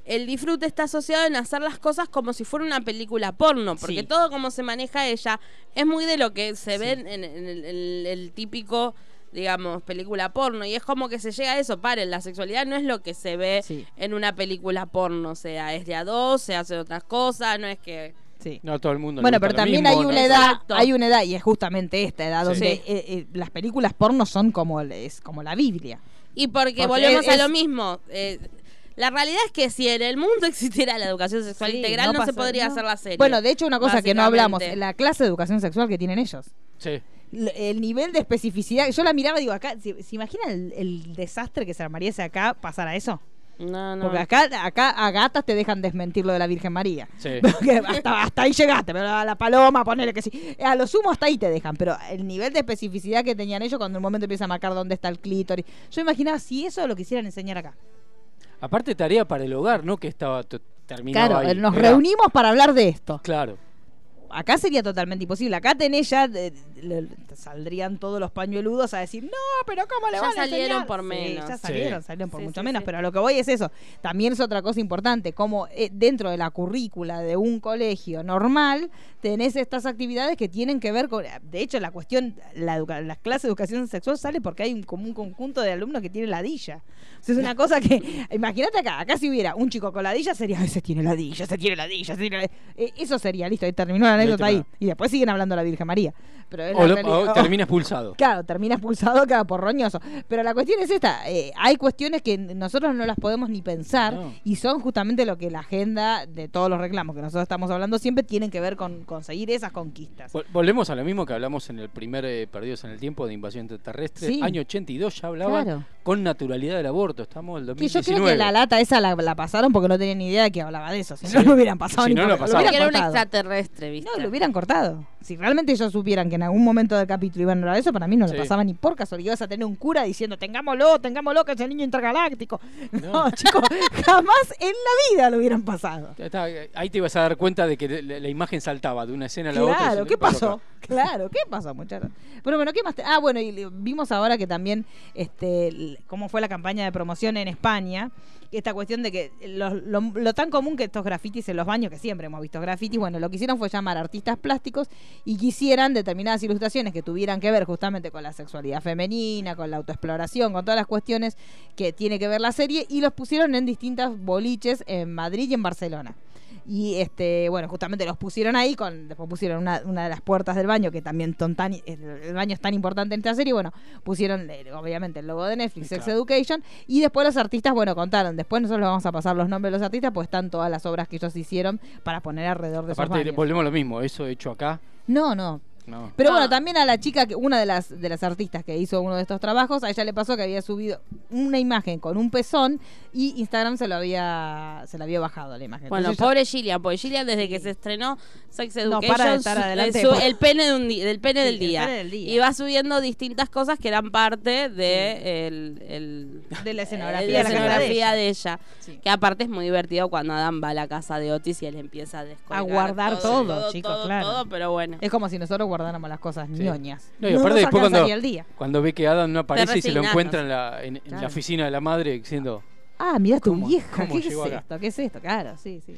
el disfrute está asociado en hacer las cosas como si fuera una película porno, porque Sí. todo como se maneja ella es muy de lo que se Sí. ve en, en el, el- el típico, digamos, película porno, y es como que se llega a eso, paren, la sexualidad no es lo que se ve Sí. en una película porno, o sea, es de a dos, se hace otras cosas, no es que... Sí. No todo el mundo. Bueno, pero también mismo, hay ¿no? una edad, Exacto. hay una edad y es justamente esta edad Sí. donde Sí. eh, eh, las películas porno son como es como la Biblia. Y porque, Porque volvemos a lo mismo. eh, la realidad es que si en el mundo existiera la educación sexual Sí, integral, no, se pasa- podría no. hacer la serie. Bueno, de hecho una cosa que no hablamos, la clase de educación sexual que tienen ellos. Sí. El nivel de especificidad, yo la miraba y digo, acá, ¿se, se imaginan el, el desastre que se armaría si acá pasara eso? No, no. Porque acá, acá a gatas te dejan desmentir lo de la Virgen María. Sí. Porque hasta, hasta ahí llegaste, pero a la paloma, ponele que sí. A lo sumo hasta ahí te dejan, pero el nivel de especificidad que tenían ellos cuando en un momento empieza a marcar dónde está el clítoris. Yo imaginaba si eso lo quisieran enseñar acá. Aparte tarea para el hogar, ¿no? Que estaba terminado Claro, ahí. nos Era- reunimos para hablar de esto. Claro. Acá sería totalmente imposible. Acá tenés ya, le- saldrían todos los pañueludos a decir, no, pero ¿cómo le Ya van a salieron enseñar?". por Sí, menos. ya Sí. salieron, salieron por Sí, mucho sí, menos, sí. pero a lo que voy es eso. También es otra cosa importante, como eh, dentro de la currícula de un colegio normal, tenés estas actividades que tienen que ver con... De hecho, la cuestión, la, educa- la clase de educación sexual sale porque hay un, como un conjunto de alumnos que tienen ladilla. O sea, es una cosa que... Imagínate acá, acá si hubiera un chico con ladilla sería, ese tiene ladilla, ese tiene ladilla, ese tiene ladilla". Eh, eso sería, listo, ahí terminó la anécdota ahí. temporada. Y después siguen hablando de la Virgen María. Pero es O, la lo- o termina expulsado. Claro, termina expulsado, cada por roñoso. Pero la cuestión es esta, eh, hay cuestiones que nosotros no las podemos ni pensar No. y son justamente lo que la agenda de todos los reclamos que nosotros estamos hablando siempre tienen que ver con conseguir esas conquistas. Vol- Volvemos a lo mismo que hablamos en el primer eh, Perdidos en el Tiempo de invasión extraterrestre. Sí. Año 82 ya hablaban Claro. con naturalidad del aborto. Estamos en el Que yo 2019. creo que la lata esa la, la pasaron porque no tenían ni idea de que hablaba de eso. Si no, Sí. lo hubieran pasado. Si ni no, por- lo pasaban. hubieran Porque era un extraterrestre, ¿viste? No, lo hubieran cortado. Si realmente ellos supieran que en algún momento del capítulo iban a hablar de eso, para mí no Sí. lo pasaban ni por casualidad. Ibas a tener un cura diciendo, tengámoslo, tengámoslo, que es el niño intergaláctico. No, No. chicos, jamás en la vida lo hubieran pasado. Ahí te ibas a dar cuenta de que la, imagen saltaba de una escena a la otra. Claro, ¿qué pasó? Claro, ¿qué pasó, muchachos? Pero bueno, ¿qué más? te- Ah, bueno, y vimos ahora que también, este, cómo fue la campaña de promoción en España. Esta cuestión de que lo, lo- lo tan común que estos grafitis en los baños, que siempre hemos visto grafitis, bueno, lo que hicieron fue llamar artistas plásticos y quisieran determinadas ilustraciones que tuvieran que ver justamente con la sexualidad femenina, con la autoexploración, con todas las cuestiones que tiene que ver la serie y los pusieron en distintas boliches en Madrid y en Barcelona. Y este, bueno, justamente los pusieron ahí, con, después pusieron una, una de las puertas del baño, que también son tan, el, baño es tan importante en esta serie, bueno, pusieron eh, obviamente el logo de Netflix, Sex Claro. Education, y después los artistas, bueno, contaron, después nosotros les vamos a pasar los nombres de los artistas, pues están todas las obras que ellos hicieron para poner alrededor de esos Aparte, baños. volvemos a lo mismo. Eso hecho acá. No, no, No. pero Ah. bueno, también a la chica, que una de las, de las artistas que hizo uno de estos trabajos, a ella le pasó que había subido una imagen con un pezón y Instagram se lo había, se la había bajado la imagen. Bueno, Entonces ella- pobre Gillian, porque Gillian desde que se estrenó Sex No, Education, para de estar su- adelante su- el pene de un di- del pene Sí, del el día. pene del día. Y va subiendo distintas cosas que eran parte de el, el- de la eh, escenografía, la la casa de escenografía ella. de ella. Sí. Que aparte es muy divertido cuando Adam va a la casa de Otis y él empieza a descolgar A guardar todo, chicos, todo, claro. todo, pero bueno. Es como si nosotros guardáramos las cosas Sí. ñoñas. No, y aparte después cuando, el día. cuando ve que Adam no aparece y se lo encuentra en la, en, la oficina de la madre diciendo... Ah, mira tu ¿Cómo- vieja. ¿Qué es acá? esto? ¿Qué es esto? Claro, sí, sí.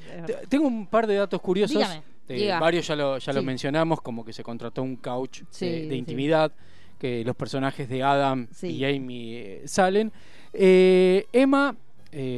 Tengo un par de datos curiosos. Eh, varios ya lo, ya lo mencionamos, como que se contrató un couch Sí, de, de sí. intimidad, que los personajes de Adam y Amy eh, salen. Eh, Emma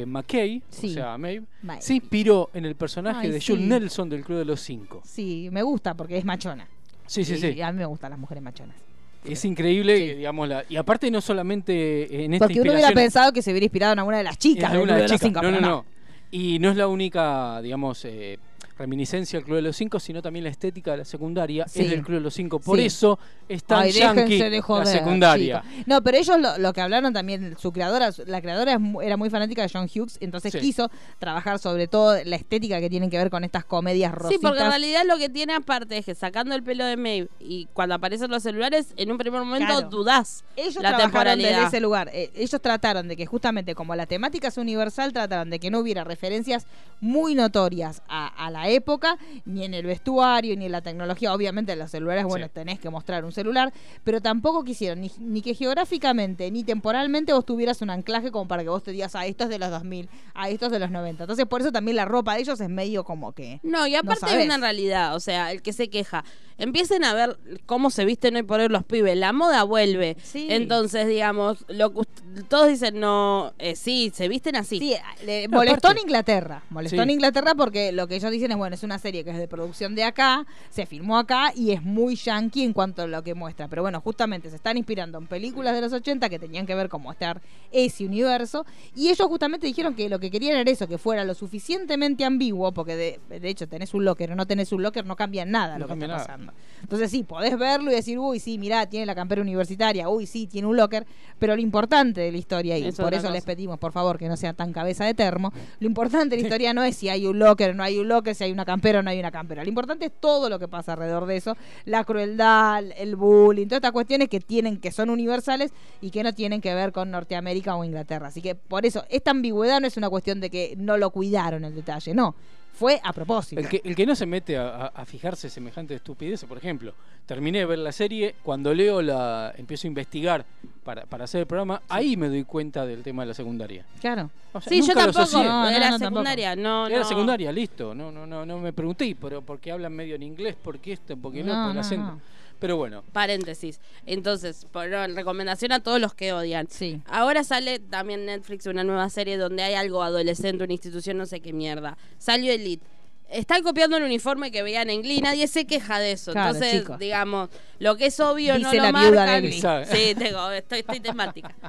McKay, o sea, Maeve, Maeve. se inspiró en el personaje Ay, de. Jules Nelson del Club de los Cinco. Sí, me gusta porque es machona. Sí, sí, sí. y a mí me gustan las mujeres machonas. Es increíble, Sí. digamos, la, y aparte no solamente en esta Porque uno hubiera pensado que se hubiera inspirado en alguna de las en chicas. alguna Club de de las los chicas. Cinco, no, no, no. Y no es la única, digamos, eh, reminiscencia del Club de los Cinco, sino también la estética de la secundaria Sí. es del Club de los Cinco. Por Sí. eso es tan Ay, yankee déjense de joder, la secundaria. No, pero ellos lo, lo que hablaron también, su creadora, la creadora era muy fanática de John Hughes, entonces Sí. quiso trabajar sobre todo la estética que tienen que ver con estas comedias rositas. Sí, porque en realidad lo que tiene aparte es que sacando el pelo de Maeve y cuando aparecen los celulares, en un primer momento Claro. dudás Ellos la trabajaron desde temporalidad. ese lugar. Eh, ellos trataron de que justamente como la temática es universal, trataron de que no hubiera referencias muy notorias a, a la época, ni en el vestuario, ni en la tecnología. Obviamente en los celulares, bueno, Sí. tenés que mostrar un celular, pero tampoco quisieron ni, ni que geográficamente ni temporalmente vos tuvieras un anclaje como para que vos te digas, ah, esto es de los 2000, ah, esto es de los 90. Entonces por eso también la ropa de ellos es medio como que... No, y aparte hay sabés. una realidad, o sea, el que se queja. Empiecen a ver cómo se visten hoy por hoy los pibes. La moda vuelve. Sí. Entonces, digamos, lo que todos dicen, no, eh, sí, se visten así. Sí, le No, molestó en Inglaterra. Molestó Sí. en Inglaterra porque lo que ellos dicen es, bueno, es una serie que es de producción de acá, se filmó acá y es muy yankee en cuanto a lo que muestra. Pero bueno, justamente se están inspirando en películas de los 80 que tenían que ver con mostrar ese universo. Y ellos justamente dijeron que lo que querían era eso, que fuera lo suficientemente ambiguo, porque de, de hecho tenés un locker o no tenés un locker, no cambia nada No lo que está nada. pasando. Entonces sí, podés verlo y decir, uy, sí, mirá, tiene la campera universitaria, uy, sí, tiene un locker, pero lo importante de la historia, y por eso les pedimos, por favor, que no sea tan cabeza de termo, lo importante de la historia no es si hay un locker o no hay un locker, si hay una campera o no hay una campera. Lo importante es todo lo que pasa alrededor de eso, la crueldad, el bullying, todas estas cuestiones que tienen, que son universales y que no tienen que ver con Norteamérica o Inglaterra. Así que por eso, esta ambigüedad no es una cuestión de que no lo cuidaron el detalle, no. Fue a propósito. El que, el que no se mete a, a- a fijarse semejante estupidez, por ejemplo, terminé de ver la serie, cuando leo la, empiezo a investigar para, para hacer el programa, ahí me doy cuenta del tema de la secundaria. Claro. O sea, Sí, yo tampoco. No, no, era no, secundaria, no, Era secundaria, listo. No, no, no, no me pregunté, pero ¿por qué hablan medio en inglés? ¿Por qué esto? ¿Por qué no? No, ¿Por el no, acento? Pero bueno, Paréntesis. Entonces, por no, recomendación a todos los que odian. Sí. Ahora sale también Netflix una nueva serie donde hay algo adolescente, una institución, no sé qué mierda. Salió Elite. Están copiando el uniforme que veían en Glee, nadie se queja de eso. Claro, Entonces, chicos. digamos, lo que es obvio no lo la viuda de. Glee. Sí, tengo, estoy, estoy temática.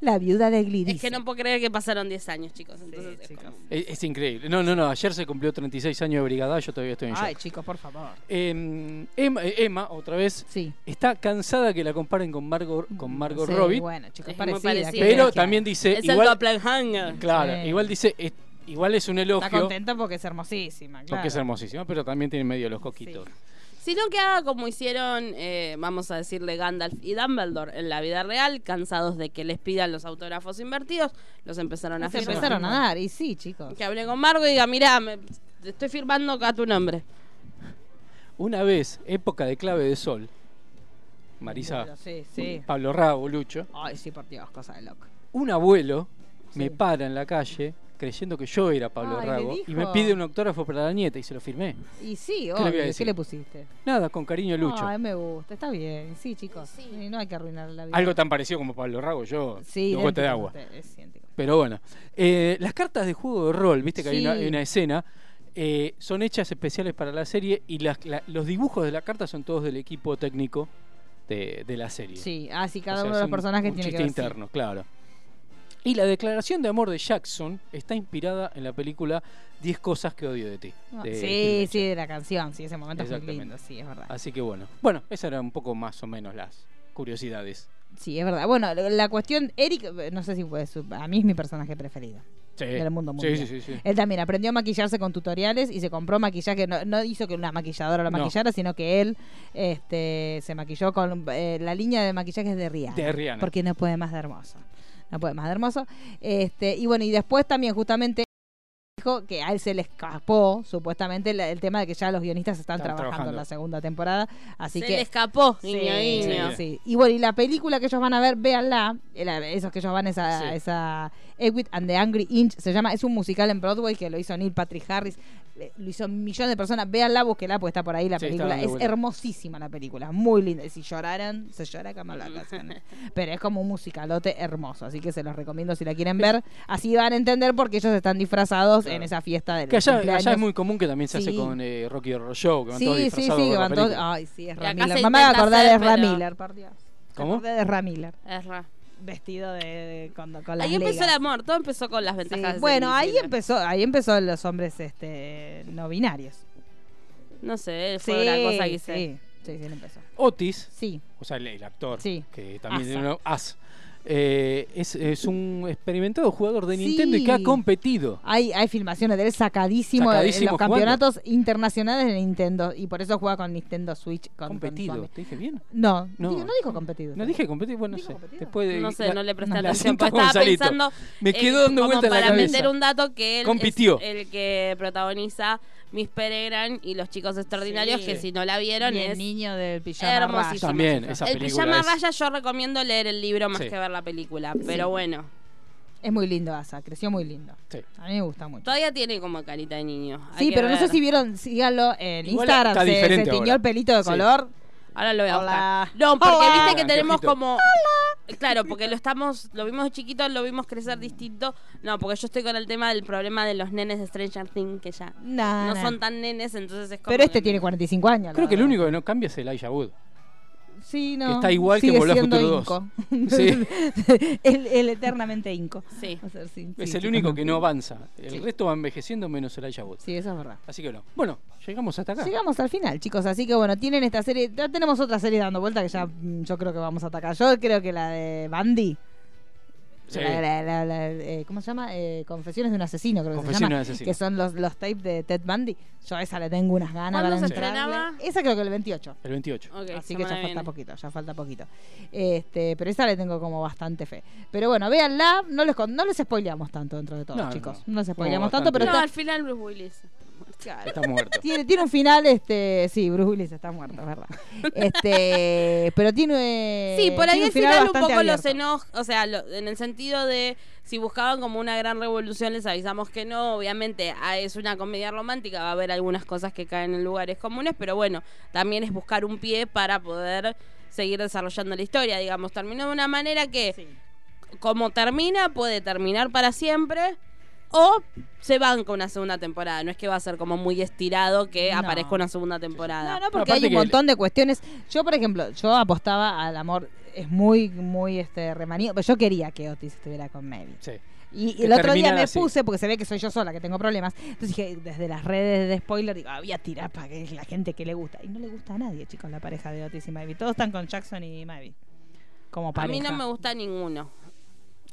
La viuda de Glee Es dice. que no puedo creer que pasaron 10 años, chicos. Sí, es chicos. como- Es, es increíble. No, no, no. Ayer se cumplió 36 años de brigada. Yo todavía estoy en shock. Ay, chicos, por favor. Eh, Emma, eh, Emma, otra vez, Sí. está cansada que la comparen con Margot, con Margot Sí, Robbie. Bueno, chicos, parecida. parecida. ¿qué pero también dice, es el igual, doppelganger. claro, Sí. igual dice, es- igual es un Está elogio, contenta porque es hermosísima, claro. porque es hermosísima, pero también tiene medio los coquitos. Sino que haga como hicieron, eh, vamos a decirle, Gandalf y Dumbledore en la vida real, cansados de que les pidan los autógrafos invertidos, los empezaron a Se firmar. empezaron a dar, y sí, chicos. Que hable con Margo y diga, mira, me, te estoy firmando acá tu nombre. Una vez, época de clave de sol, Marisa, sí, sí. Pablo Rago, Lucho, Ay, sí, por Dios, cosa de loco. un abuelo me Sí. para en la calle creyendo que yo era Pablo Ay, Rago y me pide un autógrafo para la nieta y se lo firmé. Y sí, obvio? ¿qué le pusiste? Nada, con cariño Lucho. Ay, me gusta, está bien. Sí, chicos. Sí. No hay que arruinar la vida. Algo tan parecido como Pablo Rago, yo, sí, de gota de idéntico, agua. usted, Es idéntico. Pero bueno, eh, las cartas de juego de rol, viste que hay, una, hay una escena, eh, son hechas especiales para la serie y las- la- los dibujos de la carta son todos del equipo técnico de, de la serie. Sí, así O cada sea, uno de los personajes un tiene chiste que ver. sí. interno, claro. Y la declaración de amor de Jackson está inspirada en la película 10 cosas que odio de ti. Ah, de Sí, sí, de la canción, sí, ese momento es muy lindo, sí, es verdad. Así que bueno. Bueno, esas eran un poco más o menos las curiosidades. Sí, es verdad. Bueno, la cuestión, Eric, eh, no sé si puede, su- a mí es mi personaje preferido. Sí. Del mundo mundial. sí, sí, sí. Él también aprendió a maquillarse con tutoriales y se compró maquillaje. No, no hizo que una maquilladora lo No. maquillara, sino que él este, se maquilló con eh, la línea de maquillajes de Rihanna. De Rihanna. Porque no puede más de hermoso. No puede más de hermoso. Este, y bueno, y después también justamente dijo que a él se le escapó supuestamente el tema de que ya los guionistas están, Están trabajando, trabajando. en la segunda temporada. Así Se que le escapó, Sí, niño, niño. sí. sí. Y bueno, y la película que ellos van a ver, véanla. eh, Esos que ellos van a esa, Sí. esa Edwin and the Angry Inch se llama. Es un musical en Broadway que lo hizo Neil Patrick Harris. Lo hizo millones de personas. Véanla, búsquela, porque está por ahí la Sí, película. Es hermosísima la película. Muy linda. Y si lloraran, se llora como la canción. Pero es como un musicalote hermoso. Así que se los recomiendo si la quieren ver. Así van a entender por qué ellos están disfrazados Claro. en esa fiesta del Que allá, es muy común que también se hace con eh, Rocky Horror Show, que van todos Sí, sí, sí, que van todos-. Ay, sí, es Ramiller. Mamá acordar pero- Ramiller, por Dios. ¿Cómo? de Ramiller. Es ra- Vestido de, de- con, con las Ahí empezó legas. el amor, todo empezó con las Sí, ventajas. de ser Bueno, ahí empezó, ahí empezó los hombres este no binarios. No sé, fue una cosa que hice. sí, sí, sí, empezó. Otis, Sí, o sea, el, el actor, Sí. que también Asa. tiene una- As, eh, es, es un experimentado jugador de Sí. Nintendo y que ha competido. hay, hay filmaciones de él sacadísimo, en Sacadísimo los jugando. campeonatos internacionales de Nintendo y por eso juega con Nintendo Switch. Con, competido. ¿te dije bien? No, No. no, no dijo competido. No dije competido, bueno, no ¿Dijo sé. competido? Después de- No sé, la- no le presté atención, porque estaba Gonzalito. pensando. Me eh, quedó dando vuelta en la para cabeza. meter un dato que él Compitió. es el que protagoniza Miss Peregrin y los chicos extraordinarios, Sí. que si no la vieron Y el es niño del pijama hermosísimo. raya. También, esa el película pijama es- raya yo recomiendo leer el libro más Sí. que ver la película, pero bueno, Es muy lindo Asa, creció muy lindo. Sí. A mí me gusta mucho. todavía tiene como carita de niño. hay Sí, que pero no sé si vieron, síganlo en Igual Instagram. está se, se diferente tiñó ahora. el pelito de Sí. color. Ahora lo voy a Hola. buscar. No, porque Hola. viste que Hola, tenemos anteojito. como. Claro, porque lo estamos, lo vimos de chiquito, lo vimos crecer distinto. No, porque yo estoy con el tema del problema de los nenes de Stranger Things que ya Nah, no nah. son tan nenes, entonces es como. Pero este que- tiene 45 años. Creo que el único que no cambia es Elijah Wood. Sí, no. que está igual que Volver Futuro inco. Sí. el, el eternamente inco. Sí. Sí, Es sí, el único que no avanza. El Sí. resto va envejeciendo menos Elijah Wood. Sí, eso es verdad. Así que no. Bueno, llegamos hasta acá. Llegamos al final, chicos. Así que bueno, tienen esta serie. Ya tenemos otra serie dando vuelta que ya mm, yo creo que vamos a atacar. Yo creo que la de Bandy. Sí. La- la- la- la- eh, ¿Cómo se llama? Eh, Confesiones de un asesino, creo que se Confesiones llama. de un asesino. Que son los, los tapes de Ted Bundy. Yo a esa le tengo unas ganas ¿Cuándo para se entrarle. estrenaba? Esa creo que el 28. El 28. Ok, Así que ya falta poquito, ya falta poquito. Este, pero esa le tengo como bastante fe. Pero bueno, véanla, no les con- no les spoileamos tanto dentro de todo, No, chicos. no. No les spoileamos tanto, pero No, está- al final Bruce Willis. Claro, Está muerto. tiene, tiene un final, este, sí, Bruce Willis está muerto, es verdad. Este, pero tiene Sí, por ahí al final un poco los enojos, o sea, lo- en el sentido de si buscaban como una gran revolución, les avisamos que no, obviamente ah, es una comedia romántica, va a haber algunas cosas que caen en lugares comunes, pero bueno, también es buscar un pie para poder seguir desarrollando la historia, digamos, terminó de una manera que Sí. como termina, puede terminar para siempre. O se van con una segunda temporada. No es que va a ser como muy estirado que No. aparezca una segunda temporada. No, no, porque hay un montón de cuestiones. Yo, por ejemplo, yo apostaba al amor. Es muy, muy este remanido. Pero yo quería que Otis estuviera con Maddie. Sí. Y, el otro día me así. puse, porque se ve que soy yo sola que tengo problemas. Entonces dije, desde las redes de spoiler, digo, voy a tirar para que la gente que le gusta. Y no le gusta a nadie, chicos, la pareja de Otis y Maddie. Todos están con Jackson y Maddie. Como a pareja. mí no me gusta ninguno.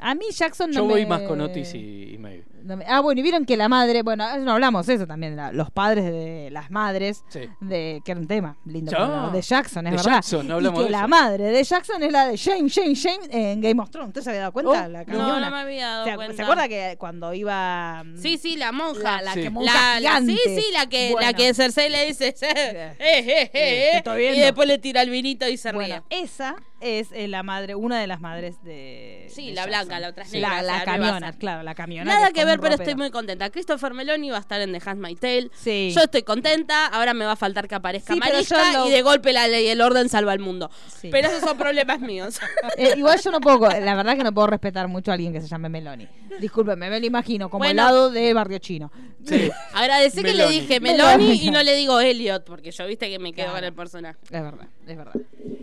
A mí Jackson no Yo me... voy más con Otis y, y Maeve. no me- Ah, bueno, y vieron que la madre, bueno, no hablamos eso también, la- los padres de las madres, Sí. de que era un tema lindo, pero de Jackson, es De verdad. Jackson, no hablamos y que de la eso. madre de Jackson es la de Shame, Shame, Shame en Game of Thrones. ¿Usted se había dado cuenta? Oh, la No, cañona. no me había dado ¿Se, cuenta. ¿Se acuerda que cuando iba... mm, Sí, sí, la monja. La, la Sí. que monja La, la- sí, sí, la que, la que Cersei le dice, eh, eh, eh, eh, estoy y después le tira el vinito y se Bueno, ríe. esa es eh, la madre, una de las madres de. Sí, de la Jackson. blanca, la otra es negra, La, la camiona, claro, la camiona. Nada que ver, pero estoy muy contenta. Christopher Meloni va a estar en The Handmaid's Tale. Sí. Yo estoy contenta. Ahora me va a faltar que aparezca Sí, Mariska lo- y de golpe la ley y el orden salva el mundo. Sí. Pero esos son problemas míos. Eh, igual yo no puedo, la verdad que no puedo respetar mucho a alguien que se llame Meloni. Discúlpeme, me lo imagino como Bueno. helado de barrio chino. Sí. Agradecí que le dije Meloni. Meloni y no le digo Elliot, porque yo viste que me quedo Claro. con el personaje. Es verdad, es verdad.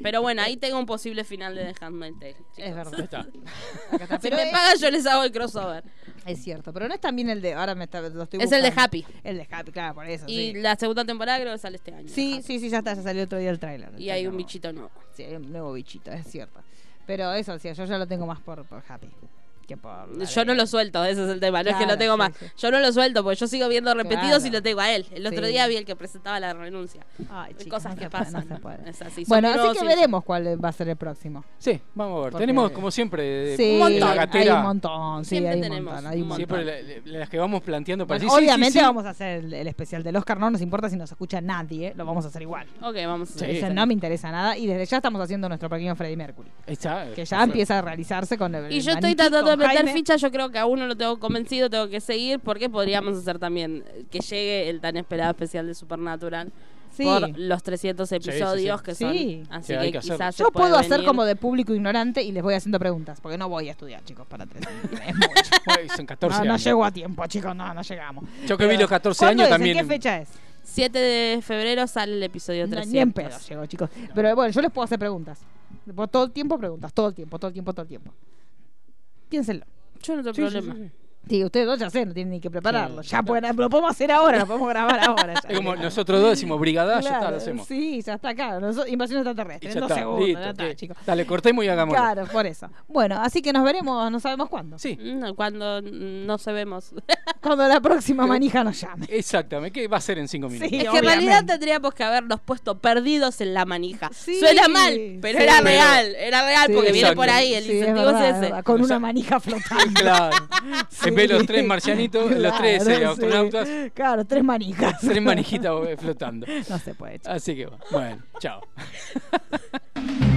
Pero bueno, ahí tengo un posible final de The Handmaid's Tale. chicos. Es verdad. Ya está. Acá está. Si Pero me es, pagan, yo les hago el crossover. es cierto, pero no es también el de. Ahora me está, lo estoy Es el de. Happy. El de Happy, claro, por eso. Y sí. la segunda temporada creo que sale este año. Sí, sí, sí, ya está, ya salió otro día el tráiler. Y hay un bichito nuevo. Sí, hay un nuevo bichito, es cierto. Pero eso, sí, yo ya lo tengo más por, por Happy que por. la Yo no lo suelto, ese es el tema. No es que lo tengo sí, más. sí. Yo no lo suelto porque yo sigo viendo repetidos Claro. y lo tengo a él. El otro Sí. día vi el que presentaba la renuncia. Ay, chicos, Cosas no que se puede, pasan. no se puede. Es así, Bueno, así que veremos cuál va a ser el próximo. Sí, vamos a ver. Porque- Tenemos, como siempre, Sí, un montón. hay un montón, sí, Siempre hay un tenemos montón, hay un un montón. Siempre la- la- las que vamos planteando para Bueno, decir, sí, sí, obviamente sí. vamos a hacer el, el especial del Oscar, no nos importa si nos escucha nadie, lo vamos a hacer igual. Ok, vamos a hacer. Eso no me interesa nada y desde ya estamos haciendo nuestro pequeño Freddie Mercury, está. que ya empieza a realizarse con el Y yo estoy tratando de meter Jaime. ficha, yo creo que aún no lo tengo convencido, tengo que seguir, porque podríamos hacer también que llegue el tan esperado especial de Supernatural Sí. por los 300 sí, episodios sí. que son. Sí. Así Sí, que quizás se Yo puede puedo hacer venir. como de público ignorante y les voy haciendo preguntas, porque no voy a estudiar, chicos, para tres años. Es mucho. Uy, son 14 No, no años. llego a tiempo, chicos, no, no llegamos. Yo que vi Pero, los 14 ¿cuándo años es? también. ¿En qué fecha es? 7 de febrero sale el episodio No, 300. ni en pedo llego, chicos. Pero bueno, yo les puedo hacer preguntas. Por todo el tiempo preguntas, todo el tiempo, todo el tiempo, todo el tiempo. Piénsenlo. Yo no tengo Sí, sí, problema. sí, sí. Sí, ustedes dos ya sé, no tienen ni que prepararlo. Sí, ya claro. pueden- lo podemos hacer ahora, lo podemos grabar ahora. ya. Es como nosotros dos decimos brigada, ya está, Claro, lo hacemos. Sí, ya está acá. Nosotros- invasión extraterrestre. En dos está, segundos, listo, ya está, chicos. Dale, cortemos y hagamos. Claro, por eso. Bueno, así que nos veremos, no sabemos cuándo. Sí, No, cuando mm, no se vemos. Cuando la próxima manija nos llame. exactamente. ¿Qué va a ser en 5 minutos? Sí. es que en realidad tendríamos que habernos puesto perdidos en la manija. Sí, Suena mal, pero sí. era Pero- real. Era real Sí, porque viene por ahí. El es incentivo verdad, es es ese. verdad, con O una manija flotando. Claro. En vez de los tres marcianitos, los tres eh, astronautas, Claro, tres manijas. tres manijitas eh, flotando. No se puede. chicos. Así que bueno, chao.